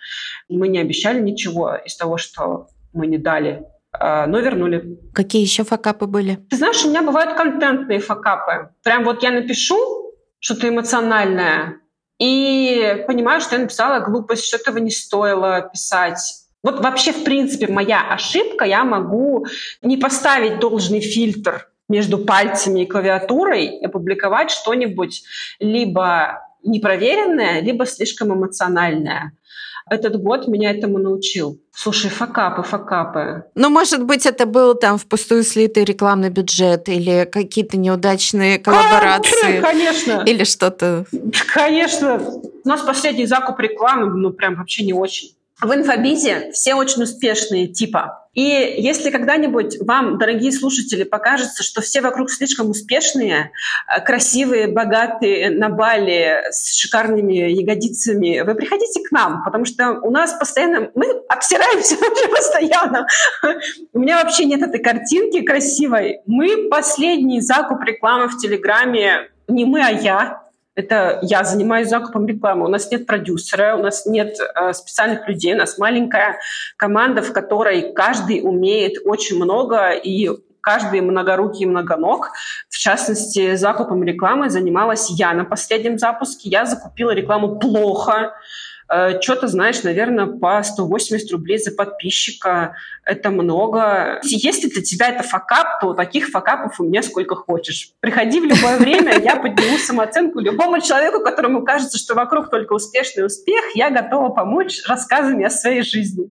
Мы не обещали ничего из того, что мы не дали а, но вернули. Какие еще факапы были? Ты знаешь, у меня бывают контентные факапы. Прям вот я напишу что-то эмоциональное, и понимаю, что я написала глупость, что этого не стоило писать. Вот вообще, в принципе, моя ошибка, я могу не поставить должный фильтр между пальцами и клавиатурой и опубликовать что-нибудь либо непроверенное, либо слишком эмоциональное. Этот год меня этому научил. Слушай, факапы, факапы. Ну, может быть, это был там впустую слитый рекламный бюджет или какие-то неудачные коллаборации. А, конечно. Или что-то. Конечно. У нас последний закуп рекламы, ну, прям вообще не очень. В инфобизе все очень успешные типа. И если когда-нибудь вам, дорогие слушатели, покажется, что все вокруг слишком успешные, э, красивые, богатые, на Бали, с шикарными ягодицами, вы приходите к нам, потому что у нас постоянно... Мы обсираемся вообще постоянно. У меня вообще нет этой картинки красивой. Мы последний закуп рекламы в Телеграме не мы, а я. Это я занимаюсь закупом рекламы. У нас нет продюсера, у нас нет э, специальных людей, у нас маленькая команда, в которой каждый умеет очень много и каждый многорукий многоног. В частности, закупом рекламы занималась я на последнем запуске. Я закупила рекламу плохо, Что-то, знаешь, наверное, по 180 рублей за подписчика. Это много. Если для тебя это факап, то таких факапов у меня сколько хочешь. Приходи в любое время, я подниму самооценку любому человеку, которому кажется, что вокруг только успешный успех, я готова помочь рассказами о своей жизни.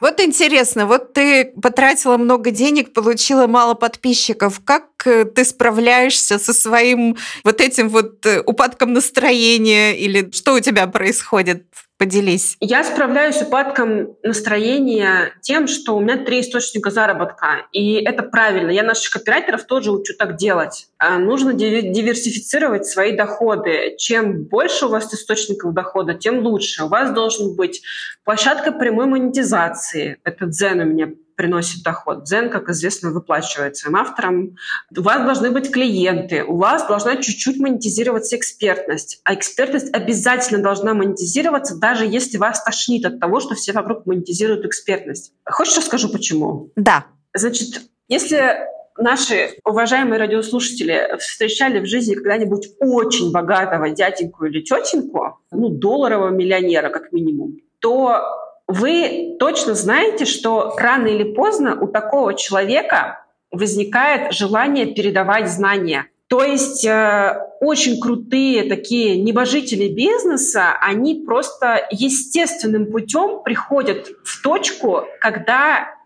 Вот интересно, вот ты потратила много денег, получила мало подписчиков. Как э, ты справляешься со своим вот этим вот э, упадком настроения или что у тебя происходит? Поделись. Я справляюсь с упадком настроения тем, что у меня три источника заработка. И это правильно. Я наших копирайтеров тоже учу так делать. А, нужно диверсифицировать свои доходы. Чем больше у вас источников дохода, тем лучше. У вас должен быть площадка прямой монетизации. Это дзен у меня приносит доход. Дзен, как известно, выплачивает своим авторам. У вас должны быть клиенты, у вас должна чуть-чуть монетизироваться экспертность. А экспертность обязательно должна монетизироваться, даже если вас тошнит от того, что все вокруг монетизируют экспертность. Хочешь, расскажу, почему? Да. Значит, если наши уважаемые радиослушатели встречали в жизни когда-нибудь очень богатого дяденьку или тетеньку, ну, долларового миллионера как минимум, то вы точно знаете, что рано или поздно у такого человека возникает желание передавать знания. То есть э, очень крутые такие небожители бизнеса, они просто естественным путем приходят в точку, когда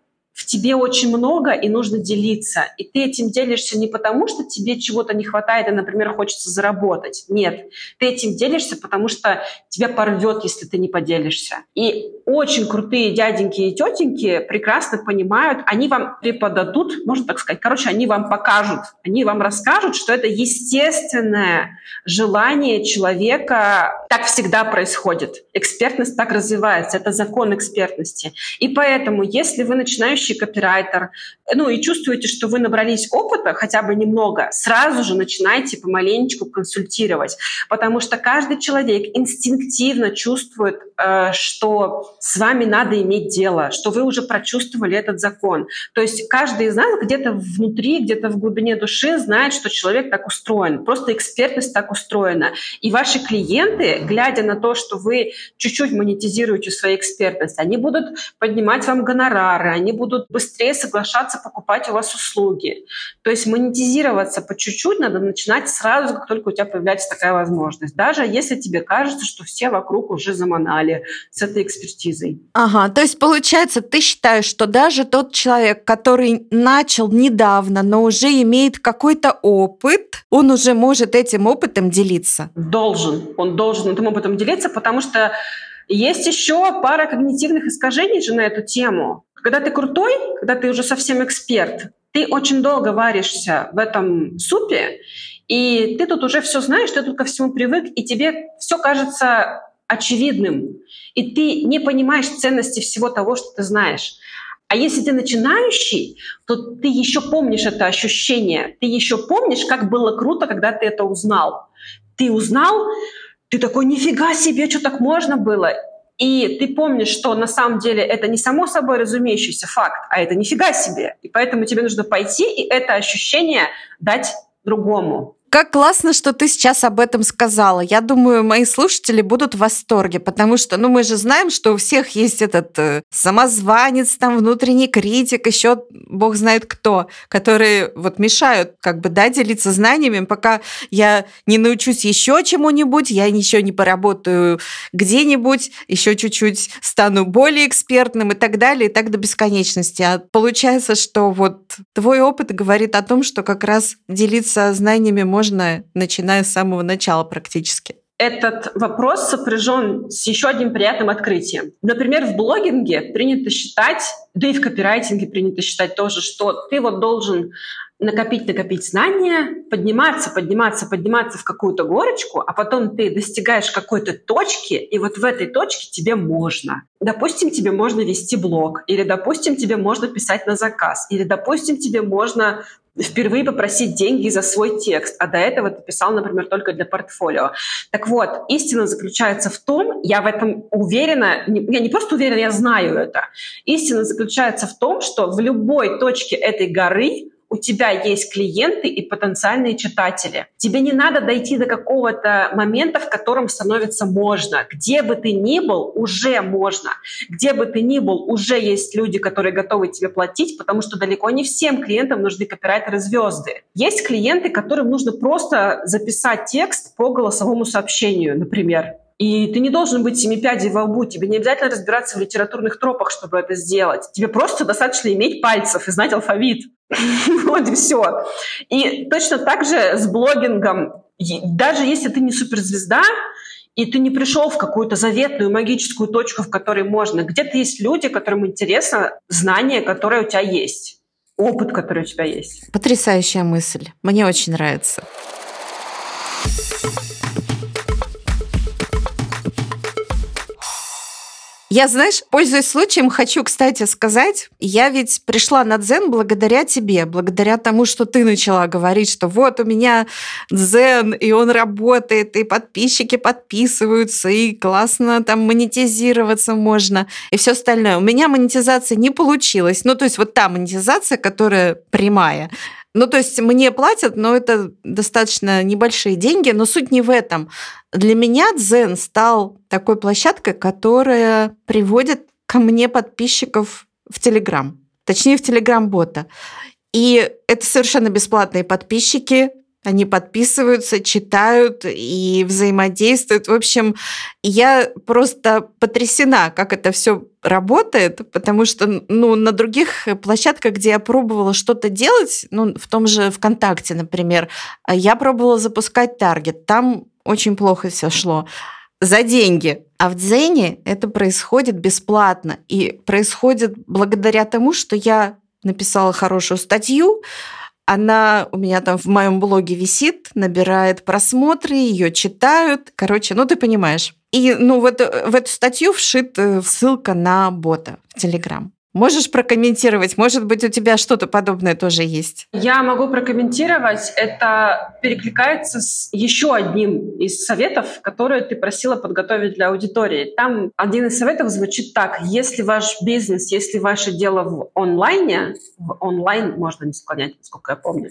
в тебе очень много и нужно делиться. И ты этим делишься не потому, что тебе чего-то не хватает и, например, хочется заработать. Нет, ты этим делишься, потому что тебя порвет, если ты не поделишься. И очень крутые дяденьки и тетеньки прекрасно понимают, они вам преподадут, можно так сказать, короче, они вам покажут, они вам расскажут, что это естественное желание человека. Так всегда происходит. Экспертность так развивается. Это закон экспертности. И поэтому, если вы начинающий копирайтер, ну и чувствуете, что вы набрались опыта хотя бы немного, сразу же начинайте помаленечку консультировать, потому что каждый человек инстинктивно чувствует, э, что с вами надо иметь дело, что вы уже прочувствовали этот закон. То есть каждый из нас где-то внутри, где-то в глубине души знает, что человек так устроен, просто экспертность так устроена. И ваши клиенты, глядя на то, что вы чуть-чуть монетизируете свою экспертность, они будут поднимать вам гонорары, они будут быстрее соглашаться покупать у вас услуги. То есть монетизироваться по чуть-чуть надо начинать сразу, как только у тебя появляется такая возможность. Даже если тебе кажется, что все вокруг уже заманали с этой экспертизой. Ага, то есть получается, ты считаешь, что даже тот человек, который начал недавно, но уже имеет какой-то опыт, он уже может этим опытом делиться? Должен. Он должен этим опытом делиться, потому что есть еще пара когнитивных искажений же на эту тему. Когда ты крутой, когда ты уже совсем эксперт, ты очень долго варишься в этом супе, и ты тут уже все знаешь, ты тут ко всему привык, и тебе все кажется очевидным, и ты не понимаешь ценности всего того, что ты знаешь. А если ты начинающий, то ты еще помнишь это ощущение, ты еще помнишь, как было круто, когда ты это узнал. Ты узнал, ты такой, нифига себе, что так можно было? И ты помнишь, что на самом деле это не само собой разумеющийся факт, а это нифига себе. И поэтому тебе нужно пойти и это ощущение дать другому. Как классно, что ты сейчас об этом сказала. Я думаю, мои слушатели будут в восторге, потому что, ну, мы же знаем, что у всех есть этот э, самозванец, там, внутренний критик, еще бог знает кто, которые вот мешают, как бы, да, делиться знаниями, пока я не научусь еще чему-нибудь, я еще не поработаю где-нибудь, еще чуть-чуть стану более экспертным и так далее, и так до бесконечности. А получается, что вот твой опыт говорит о том, что как раз делиться знаниями можно можно, начиная с самого начала практически? Этот вопрос сопряжен с еще одним приятным открытием. Например, в блогинге принято считать, да и в копирайтинге принято считать тоже, что ты вот должен накопить, накопить знания, подниматься, подниматься, подниматься в какую-то горочку, а потом ты достигаешь какой-то точки, и вот в этой точке тебе можно. Допустим, тебе можно вести блог, или, допустим, тебе можно писать на заказ, или, допустим, тебе можно впервые попросить деньги за свой текст, а до этого ты писал, например, только для портфолио. Так вот, истина заключается в том, я в этом уверена, я не просто уверена, я знаю это, истина заключается в том, что в любой точке этой горы у тебя есть клиенты и потенциальные читатели. Тебе не надо дойти до какого-то момента, в котором становится можно. Где бы ты ни был, уже можно. Где бы ты ни был, уже есть люди, которые готовы тебе платить, потому что далеко не всем клиентам нужны копирайтеры-звезды. Есть клиенты, которым нужно просто записать текст по голосовому сообщению, например. И ты не должен быть семи пядей во лбу, тебе не обязательно разбираться в литературных тропах, чтобы это сделать. Тебе просто достаточно иметь пальцев и знать алфавит. Вот и все. И точно так же с блогингом. Даже если ты не суперзвезда, и ты не пришел в какую-то заветную магическую точку, в которой можно. Где-то есть люди, которым интересно знание, которое у тебя есть, опыт, который у тебя есть. Потрясающая мысль. Мне очень нравится. Я, знаешь, пользуясь случаем, хочу, кстати, сказать, я ведь пришла на дзен благодаря тебе, благодаря тому, что ты начала говорить, что вот у меня дзен, и он работает, и подписчики подписываются, и классно там монетизироваться можно, и все остальное. У меня монетизация не получилась. Ну, то есть вот та монетизация, которая прямая, ну, то есть мне платят, но это достаточно небольшие деньги, но суть не в этом. Для меня Дзен стал такой площадкой, которая приводит ко мне подписчиков в Телеграм, точнее в Телеграм-бота. И это совершенно бесплатные подписчики, они подписываются, читают и взаимодействуют. В общем, я просто потрясена, как это все работает, потому что ну, на других площадках, где я пробовала что-то делать, ну, в том же ВКонтакте, например, я пробовала запускать таргет. Там очень плохо все шло за деньги. А в Дзене это происходит бесплатно. И происходит благодаря тому, что я написала хорошую статью, она у меня там в моем блоге висит, набирает просмотры, ее читают. Короче, ну ты понимаешь. И ну, вот в эту статью вшит э, ссылка на бота в Телеграм. Можешь прокомментировать? Может быть, у тебя что-то подобное тоже есть? Я могу прокомментировать. Это перекликается с еще одним из советов, которые ты просила подготовить для аудитории. Там один из советов звучит так. Если ваш бизнес, если ваше дело в онлайне, в онлайн можно не склонять, насколько я помню,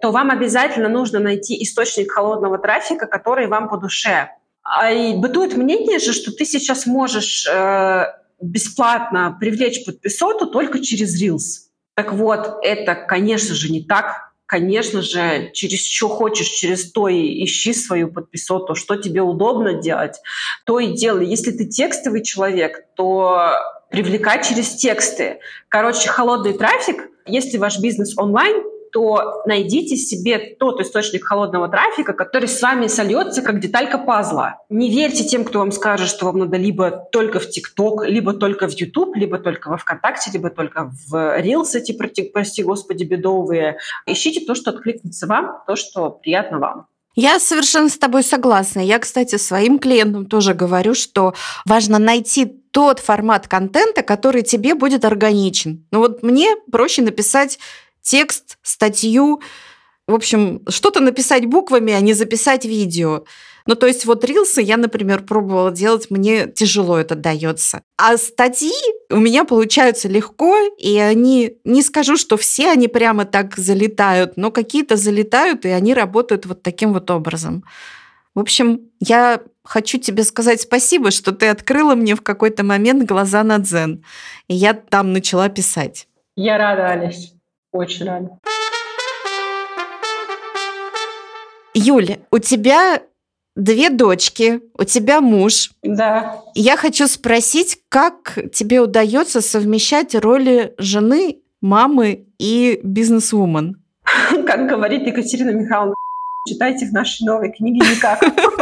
то вам обязательно нужно найти источник холодного трафика, который вам по душе. А и бытует мнение же, что ты сейчас можешь э, бесплатно привлечь подписоту только через Reels. Так вот, это, конечно же, не так. Конечно же, через что хочешь, через то и ищи свою подписоту. Что тебе удобно делать, то и делай. Если ты текстовый человек, то привлекай через тексты. Короче, холодный трафик, если ваш бизнес онлайн, то найдите себе тот источник холодного трафика, который с вами сольется как деталька пазла. Не верьте тем, кто вам скажет, что вам надо либо только в ТикТок, либо только в YouTube, либо только во ВКонтакте, либо только в Reels эти, прости господи, бедовые. Ищите то, что откликнется вам, то, что приятно вам. Я совершенно с тобой согласна. Я, кстати, своим клиентам тоже говорю, что важно найти тот формат контента, который тебе будет органичен. Ну вот мне проще написать текст, статью, в общем, что-то написать буквами, а не записать видео. Ну, то есть вот рилсы я, например, пробовала делать, мне тяжело это дается. А статьи у меня получаются легко, и они, не скажу, что все они прямо так залетают, но какие-то залетают, и они работают вот таким вот образом. В общем, я хочу тебе сказать спасибо, что ты открыла мне в какой-то момент глаза на дзен. И я там начала писать. Я рада, Алис. Очень рада. Юля, у тебя две дочки, у тебя муж. Да. Я хочу спросить, как тебе удается совмещать роли жены, мамы и бизнес-вумен? Как говорит Екатерина Михайловна, читайте в нашей новой книге никак.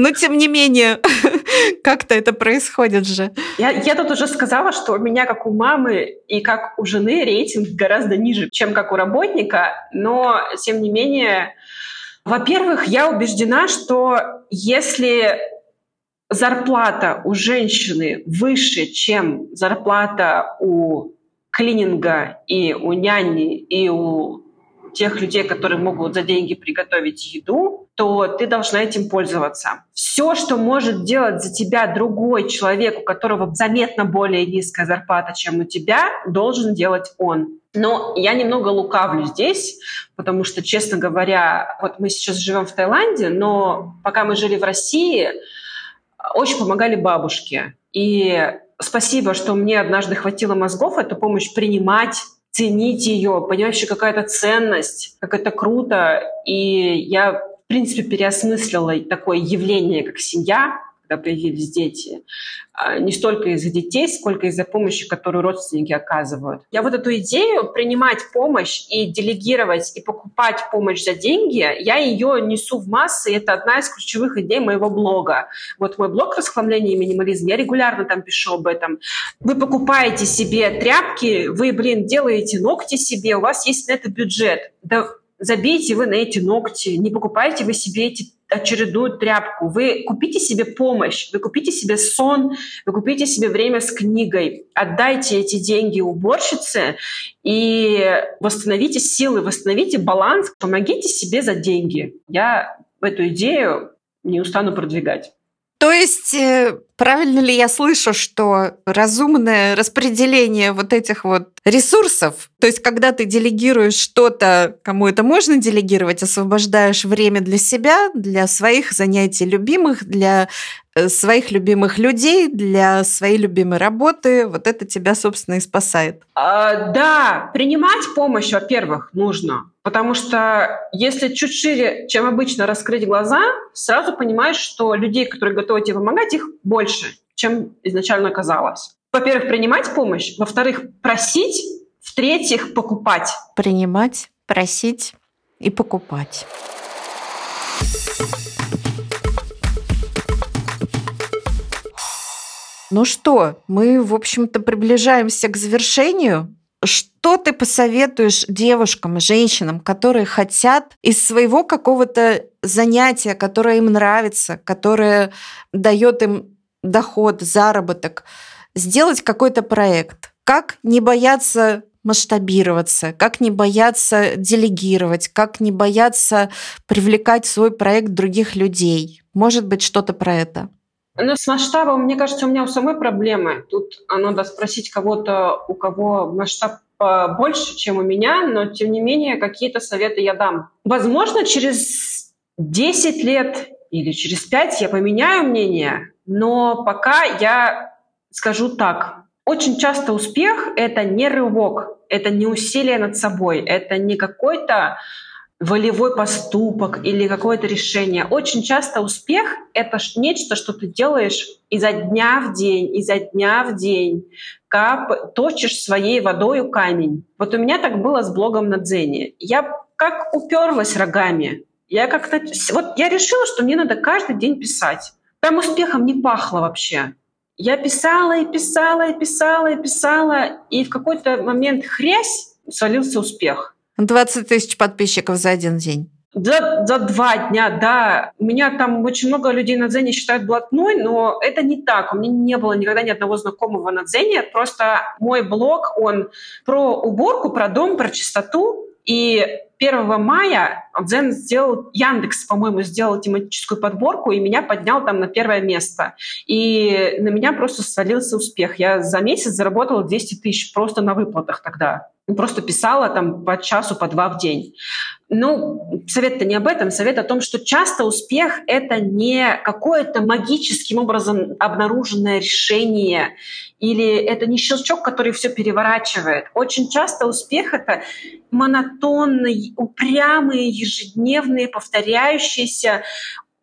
Но тем не менее, как-то это происходит же. Я, я тут уже сказала, что у меня, как у мамы и как у жены, рейтинг гораздо ниже, чем как у работника, но тем не менее во-первых, я убеждена, что если зарплата у женщины выше, чем зарплата у клининга и у няни, и у тех людей, которые могут за деньги приготовить еду, то ты должна этим пользоваться. Все, что может делать за тебя другой человек, у которого заметно более низкая зарплата, чем у тебя, должен делать он. Но я немного лукавлю здесь, потому что, честно говоря, вот мы сейчас живем в Таиланде, но пока мы жили в России, очень помогали бабушки. И спасибо, что мне однажды хватило мозгов эту помощь принимать, ценить ее, понимать, что какая-то ценность, как это круто. И я, в принципе, переосмыслила такое явление, как семья, когда появились дети, а, не столько из-за детей, сколько из-за помощи, которую родственники оказывают. Я вот эту идею принимать помощь и делегировать, и покупать помощь за деньги, я ее несу в массы, и это одна из ключевых идей моего блога. Вот мой блог «Расхламление и минимализм», я регулярно там пишу об этом. Вы покупаете себе тряпки, вы, блин, делаете ногти себе, у вас есть на это бюджет. Да забейте вы на эти ногти, не покупайте вы себе эти очередную тряпку. Вы купите себе помощь, вы купите себе сон, вы купите себе время с книгой. Отдайте эти деньги уборщице и восстановите силы, восстановите баланс, помогите себе за деньги. Я эту идею не устану продвигать. То есть, э, правильно ли я слышу, что разумное распределение вот этих вот ресурсов, то есть когда ты делегируешь что-то, кому это можно делегировать, освобождаешь время для себя, для своих занятий любимых, для э, своих любимых людей, для своей любимой работы, вот это тебя, собственно, и спасает. А, да, принимать помощь, во-первых, нужно. Потому что если чуть шире, чем обычно, раскрыть глаза, сразу понимаешь, что людей, которые готовы тебе помогать, их больше, чем изначально казалось. Во-первых, принимать помощь. Во-вторых, просить. В-третьих, покупать. Принимать, просить и покупать. Ну что, мы, в общем-то, приближаемся к завершению. Что ты посоветуешь девушкам, женщинам, которые хотят из своего какого-то занятия, которое им нравится, которое дает им доход, заработок, сделать какой-то проект? Как не бояться масштабироваться, как не бояться делегировать, как не бояться привлекать в свой проект других людей? Может быть, что-то про это? Ну, с масштабом, мне кажется, у меня у самой проблемы. Тут надо спросить кого-то, у кого масштаб больше, чем у меня, но тем не менее какие-то советы я дам. Возможно, через 10 лет или через 5 я поменяю мнение, но пока я скажу так. Очень часто успех — это не рывок, это не усилие над собой, это не какой-то волевой поступок или какое-то решение. Очень часто успех — это нечто, что ты делаешь изо дня в день, изо дня в день, как точишь своей водой камень. Вот у меня так было с блогом на Дзене. Я как уперлась рогами. Я как-то... Вот я решила, что мне надо каждый день писать. Там успехом не пахло вообще. Я писала и писала и писала и писала, и в какой-то момент хрясь свалился успех. 20 тысяч подписчиков за один день. За, за два дня, да. У меня там очень много людей на Дзене считают блатной, но это не так. У меня не было никогда ни одного знакомого на Дзене. Просто мой блог, он про уборку, про дом, про чистоту. И 1 мая Дзен сделал, Яндекс, по-моему, сделал тематическую подборку, и меня поднял там на первое место. И на меня просто свалился успех. Я за месяц заработала 200 тысяч просто на выплатах тогда. Просто писала там по часу, по два в день. Ну, совет-то не об этом. Совет о том, что часто успех — это не какое-то магическим образом обнаруженное решение или это не щелчок, который все переворачивает. Очень часто успех — это монотонные, упрямые, ежедневные, повторяющиеся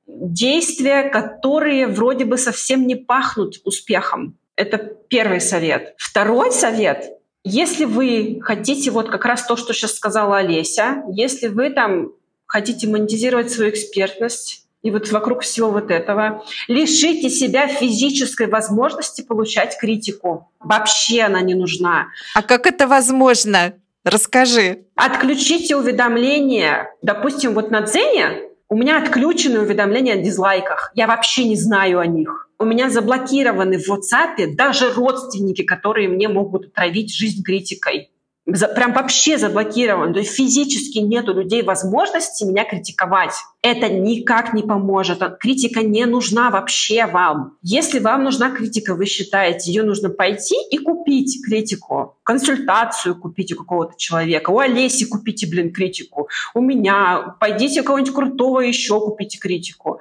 действия, которые вроде бы совсем не пахнут успехом. Это первый совет. Второй совет если вы хотите вот как раз то, что сейчас сказала Олеся, если вы там хотите монетизировать свою экспертность, и вот вокруг всего вот этого. Лишите себя физической возможности получать критику. Вообще она не нужна. А как это возможно? Расскажи. Отключите уведомления. Допустим, вот на Дзене у меня отключены уведомления о дизлайках. Я вообще не знаю о них у меня заблокированы в WhatsApp даже родственники, которые мне могут отравить жизнь критикой. За, прям вообще заблокирован. То есть физически нет у людей возможности меня критиковать. Это никак не поможет. Критика не нужна вообще вам. Если вам нужна критика, вы считаете, ее нужно пойти и купить критику. Консультацию купить у какого-то человека. У Олеси купите, блин, критику. У меня. Пойдите у кого-нибудь крутого еще купите критику.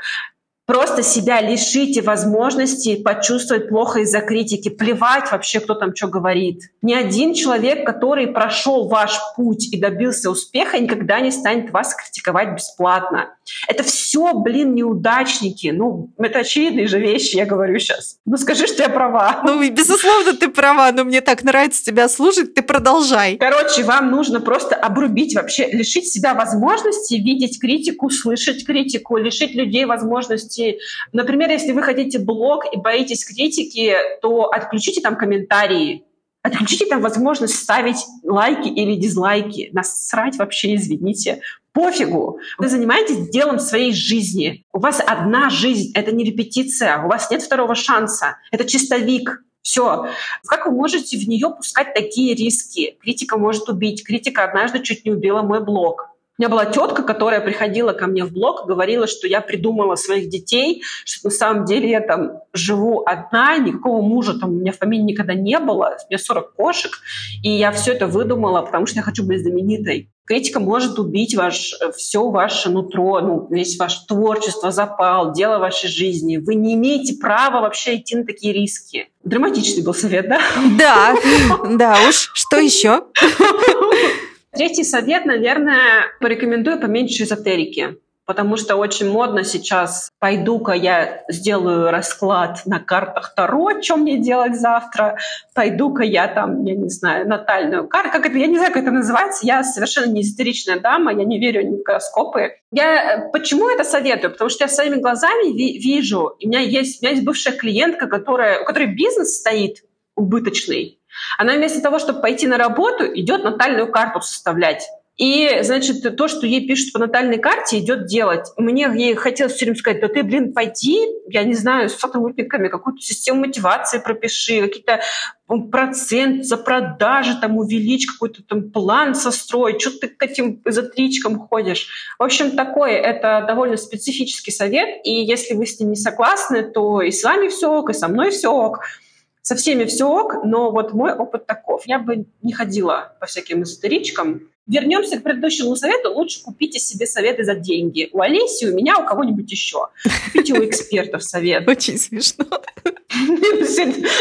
Просто себя лишите возможности почувствовать плохо из-за критики. Плевать вообще, кто там что говорит. Ни один человек, который прошел ваш путь и добился успеха, никогда не станет вас критиковать бесплатно. Это все, блин, неудачники. Ну, это очевидные же вещи, я говорю сейчас. Ну, скажи, что я права. Ну, безусловно, ты права, но мне так нравится тебя слушать, ты продолжай. Короче, вам нужно просто обрубить вообще, лишить себя возможности видеть критику, слышать критику, лишить людей возможности возможности. Например, если вы хотите блог и боитесь критики, то отключите там комментарии, отключите там возможность ставить лайки или дизлайки. Насрать вообще, извините. Пофигу. Вы занимаетесь делом своей жизни. У вас одна жизнь, это не репетиция, у вас нет второго шанса. Это чистовик. Все. Как вы можете в нее пускать такие риски? Критика может убить. Критика однажды чуть не убила мой блог. У меня была тетка, которая приходила ко мне в блог, говорила, что я придумала своих детей, что на самом деле я там живу одна, никакого мужа там у меня в фамилии никогда не было, у меня 40 кошек, и я все это выдумала, потому что я хочу быть знаменитой. Критика может убить ваш, все ваше нутро, ну, весь ваш творчество, запал, дело вашей жизни. Вы не имеете права вообще идти на такие риски. Драматичный был совет, да? Да, да уж. Что еще? Третий совет, наверное, порекомендую поменьше эзотерики потому что очень модно сейчас. Пойду-ка я сделаю расклад на картах Таро, что мне делать завтра. Пойду-ка я там, я не знаю, натальную карту. Как это, я не знаю, как это называется. Я совершенно не эзотеричная дама, я не верю ни в гороскопы. Я почему это советую? Потому что я своими глазами ви- вижу. У меня есть, у меня есть бывшая клиентка, которая, у которой бизнес стоит убыточный. Она вместо того, чтобы пойти на работу, идет натальную карту составлять. И, значит, то, что ей пишут по натальной карте, идет делать. Мне ей хотелось все время сказать, да ты, блин, пойди, я не знаю, с сотрудниками какую-то систему мотивации пропиши, какие-то процент за продажи там увеличь, какой-то там план сострой, что ты к этим эзотеричкам ходишь. В общем, такое, это довольно специфический совет, и если вы с ним не согласны, то и с вами все ок, и со мной все ок со всеми все ок, но вот мой опыт таков. Я бы не ходила по всяким эзотеричкам. Вернемся к предыдущему совету. Лучше купите себе советы за деньги. У Олеси, у меня, у кого-нибудь еще. Купите у экспертов совет. Очень смешно.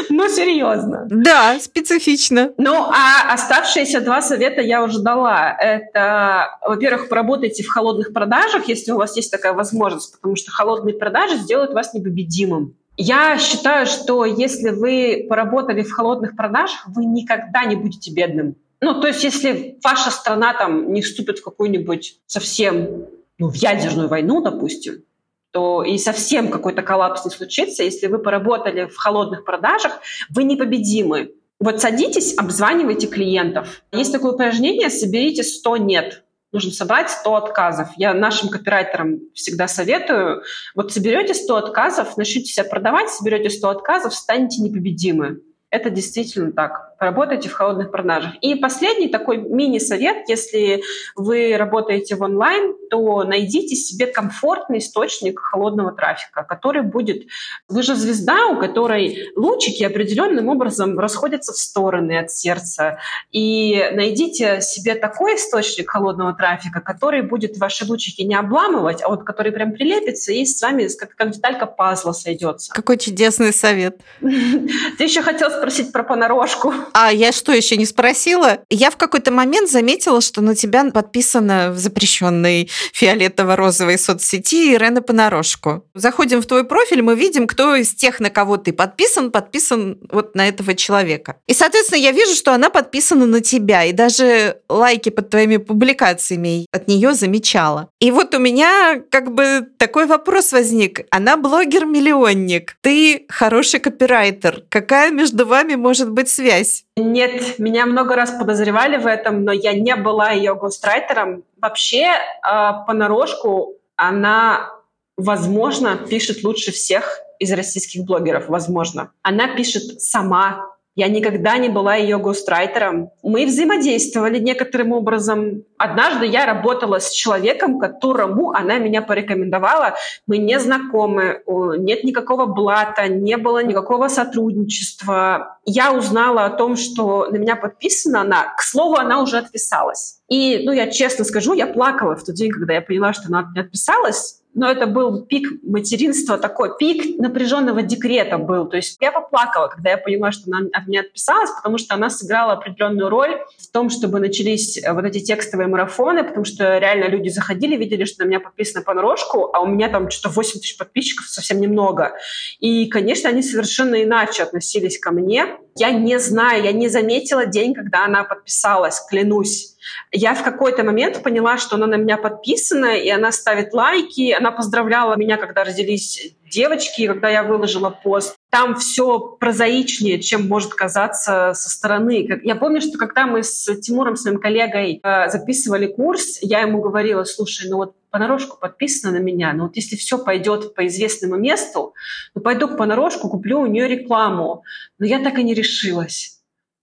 Ну, серьезно. Да, специфично. Ну, а оставшиеся два совета я уже дала. Это, во-первых, поработайте в холодных продажах, если у вас есть такая возможность, потому что холодные продажи сделают вас непобедимым. Я считаю, что если вы поработали в холодных продажах, вы никогда не будете бедным. Ну, то есть, если ваша страна там не вступит в какую-нибудь совсем, ну, в ядерную войну, допустим, то и совсем какой-то коллапс не случится, если вы поработали в холодных продажах, вы непобедимы. Вот садитесь, обзванивайте клиентов. Есть такое упражнение «соберите 100 нет» нужно собрать 100 отказов. Я нашим копирайтерам всегда советую, вот соберете 100 отказов, начнете себя продавать, соберете 100 отказов, станете непобедимы. Это действительно так. Работайте в холодных продажах. И последний такой мини-совет, если вы работаете в онлайн, то найдите себе комфортный источник холодного трафика, который будет... Вы же звезда, у которой лучики определенным образом расходятся в стороны от сердца. И найдите себе такой источник холодного трафика, который будет ваши лучики не обламывать, а вот который прям прилепится и с вами как, как деталька пазла сойдется. Какой чудесный совет. Ты еще хотел спросить про понарошку. А я что, еще не спросила? Я в какой-то момент заметила, что на тебя подписано в запрещенной фиолетово-розовой соцсети Ирена Понарошку. Заходим в твой профиль, мы видим, кто из тех, на кого ты подписан, подписан вот на этого человека. И, соответственно, я вижу, что она подписана на тебя, и даже лайки под твоими публикациями от нее замечала. И вот у меня как бы такой вопрос возник. Она блогер-миллионник, ты хороший копирайтер. Какая между вами может быть связь? Нет, меня много раз подозревали в этом, но я не была ее гострайтером. Вообще, а, понарошку она, возможно, пишет лучше всех из российских блогеров, возможно. Она пишет сама, я никогда не была ее гострайтером. Мы взаимодействовали некоторым образом. Однажды я работала с человеком, которому она меня порекомендовала. Мы не знакомы, нет никакого блата, не было никакого сотрудничества. Я узнала о том, что на меня подписана она. К слову, она уже отписалась. И, ну, я честно скажу, я плакала в тот день, когда я поняла, что она отписалась но это был пик материнства, такой пик напряженного декрета был. То есть я поплакала, когда я поняла, что она от меня отписалась, потому что она сыграла определенную роль в том, чтобы начались э, вот эти текстовые марафоны, потому что реально люди заходили, видели, что на меня подписано понарошку, а у меня там что-то 8 тысяч подписчиков, совсем немного. И, конечно, они совершенно иначе относились ко мне. Я не знаю, я не заметила день, когда она подписалась, клянусь. Я в какой-то момент поняла, что она на меня подписана, и она ставит лайки, она поздравляла меня, когда родились девочки, когда я выложила пост. Там все прозаичнее, чем может казаться со стороны. Я помню, что когда мы с Тимуром, своим коллегой, э, записывали курс, я ему говорила, слушай, ну вот понарошку подписана на меня, но вот если все пойдет по известному месту, то пойду к понарошку, куплю у нее рекламу. Но я так и не решилась.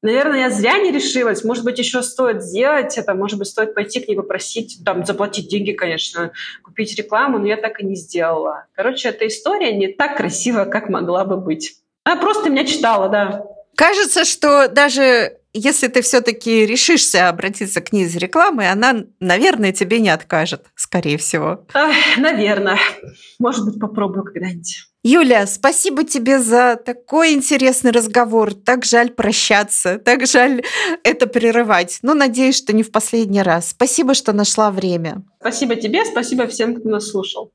Наверное, я зря не решилась. Может быть, еще стоит сделать это. Может быть, стоит пойти к ней попросить, там, заплатить деньги, конечно, купить рекламу, но я так и не сделала. Короче, эта история не так красивая, как могла бы быть. Она просто меня читала, да. Кажется, что даже если ты все-таки решишься обратиться к ней за рекламой, она, наверное, тебе не откажет, скорее всего. Ах, наверное. Может быть, попробую когда-нибудь. Юля, спасибо тебе за такой интересный разговор. Так жаль прощаться, так жаль это прерывать. Но надеюсь, что не в последний раз. Спасибо, что нашла время. Спасибо тебе, спасибо всем, кто нас слушал.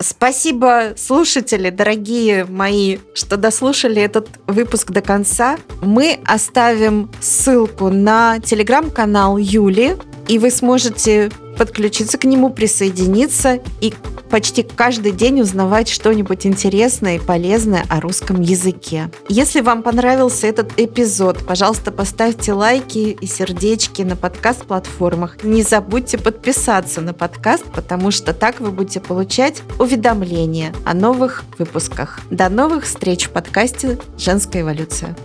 Спасибо, слушатели, дорогие мои, что дослушали этот выпуск до конца. Мы оставим ссылку на телеграм-канал Юли, и вы сможете подключиться к нему, присоединиться и почти каждый день узнавать что-нибудь интересное и полезное о русском языке. Если вам понравился этот эпизод, пожалуйста, поставьте лайки и сердечки на подкаст-платформах. Не забудьте подписаться на подкаст, потому что так вы будете получать уведомления о новых выпусках. До новых встреч в подкасте «Женская эволюция».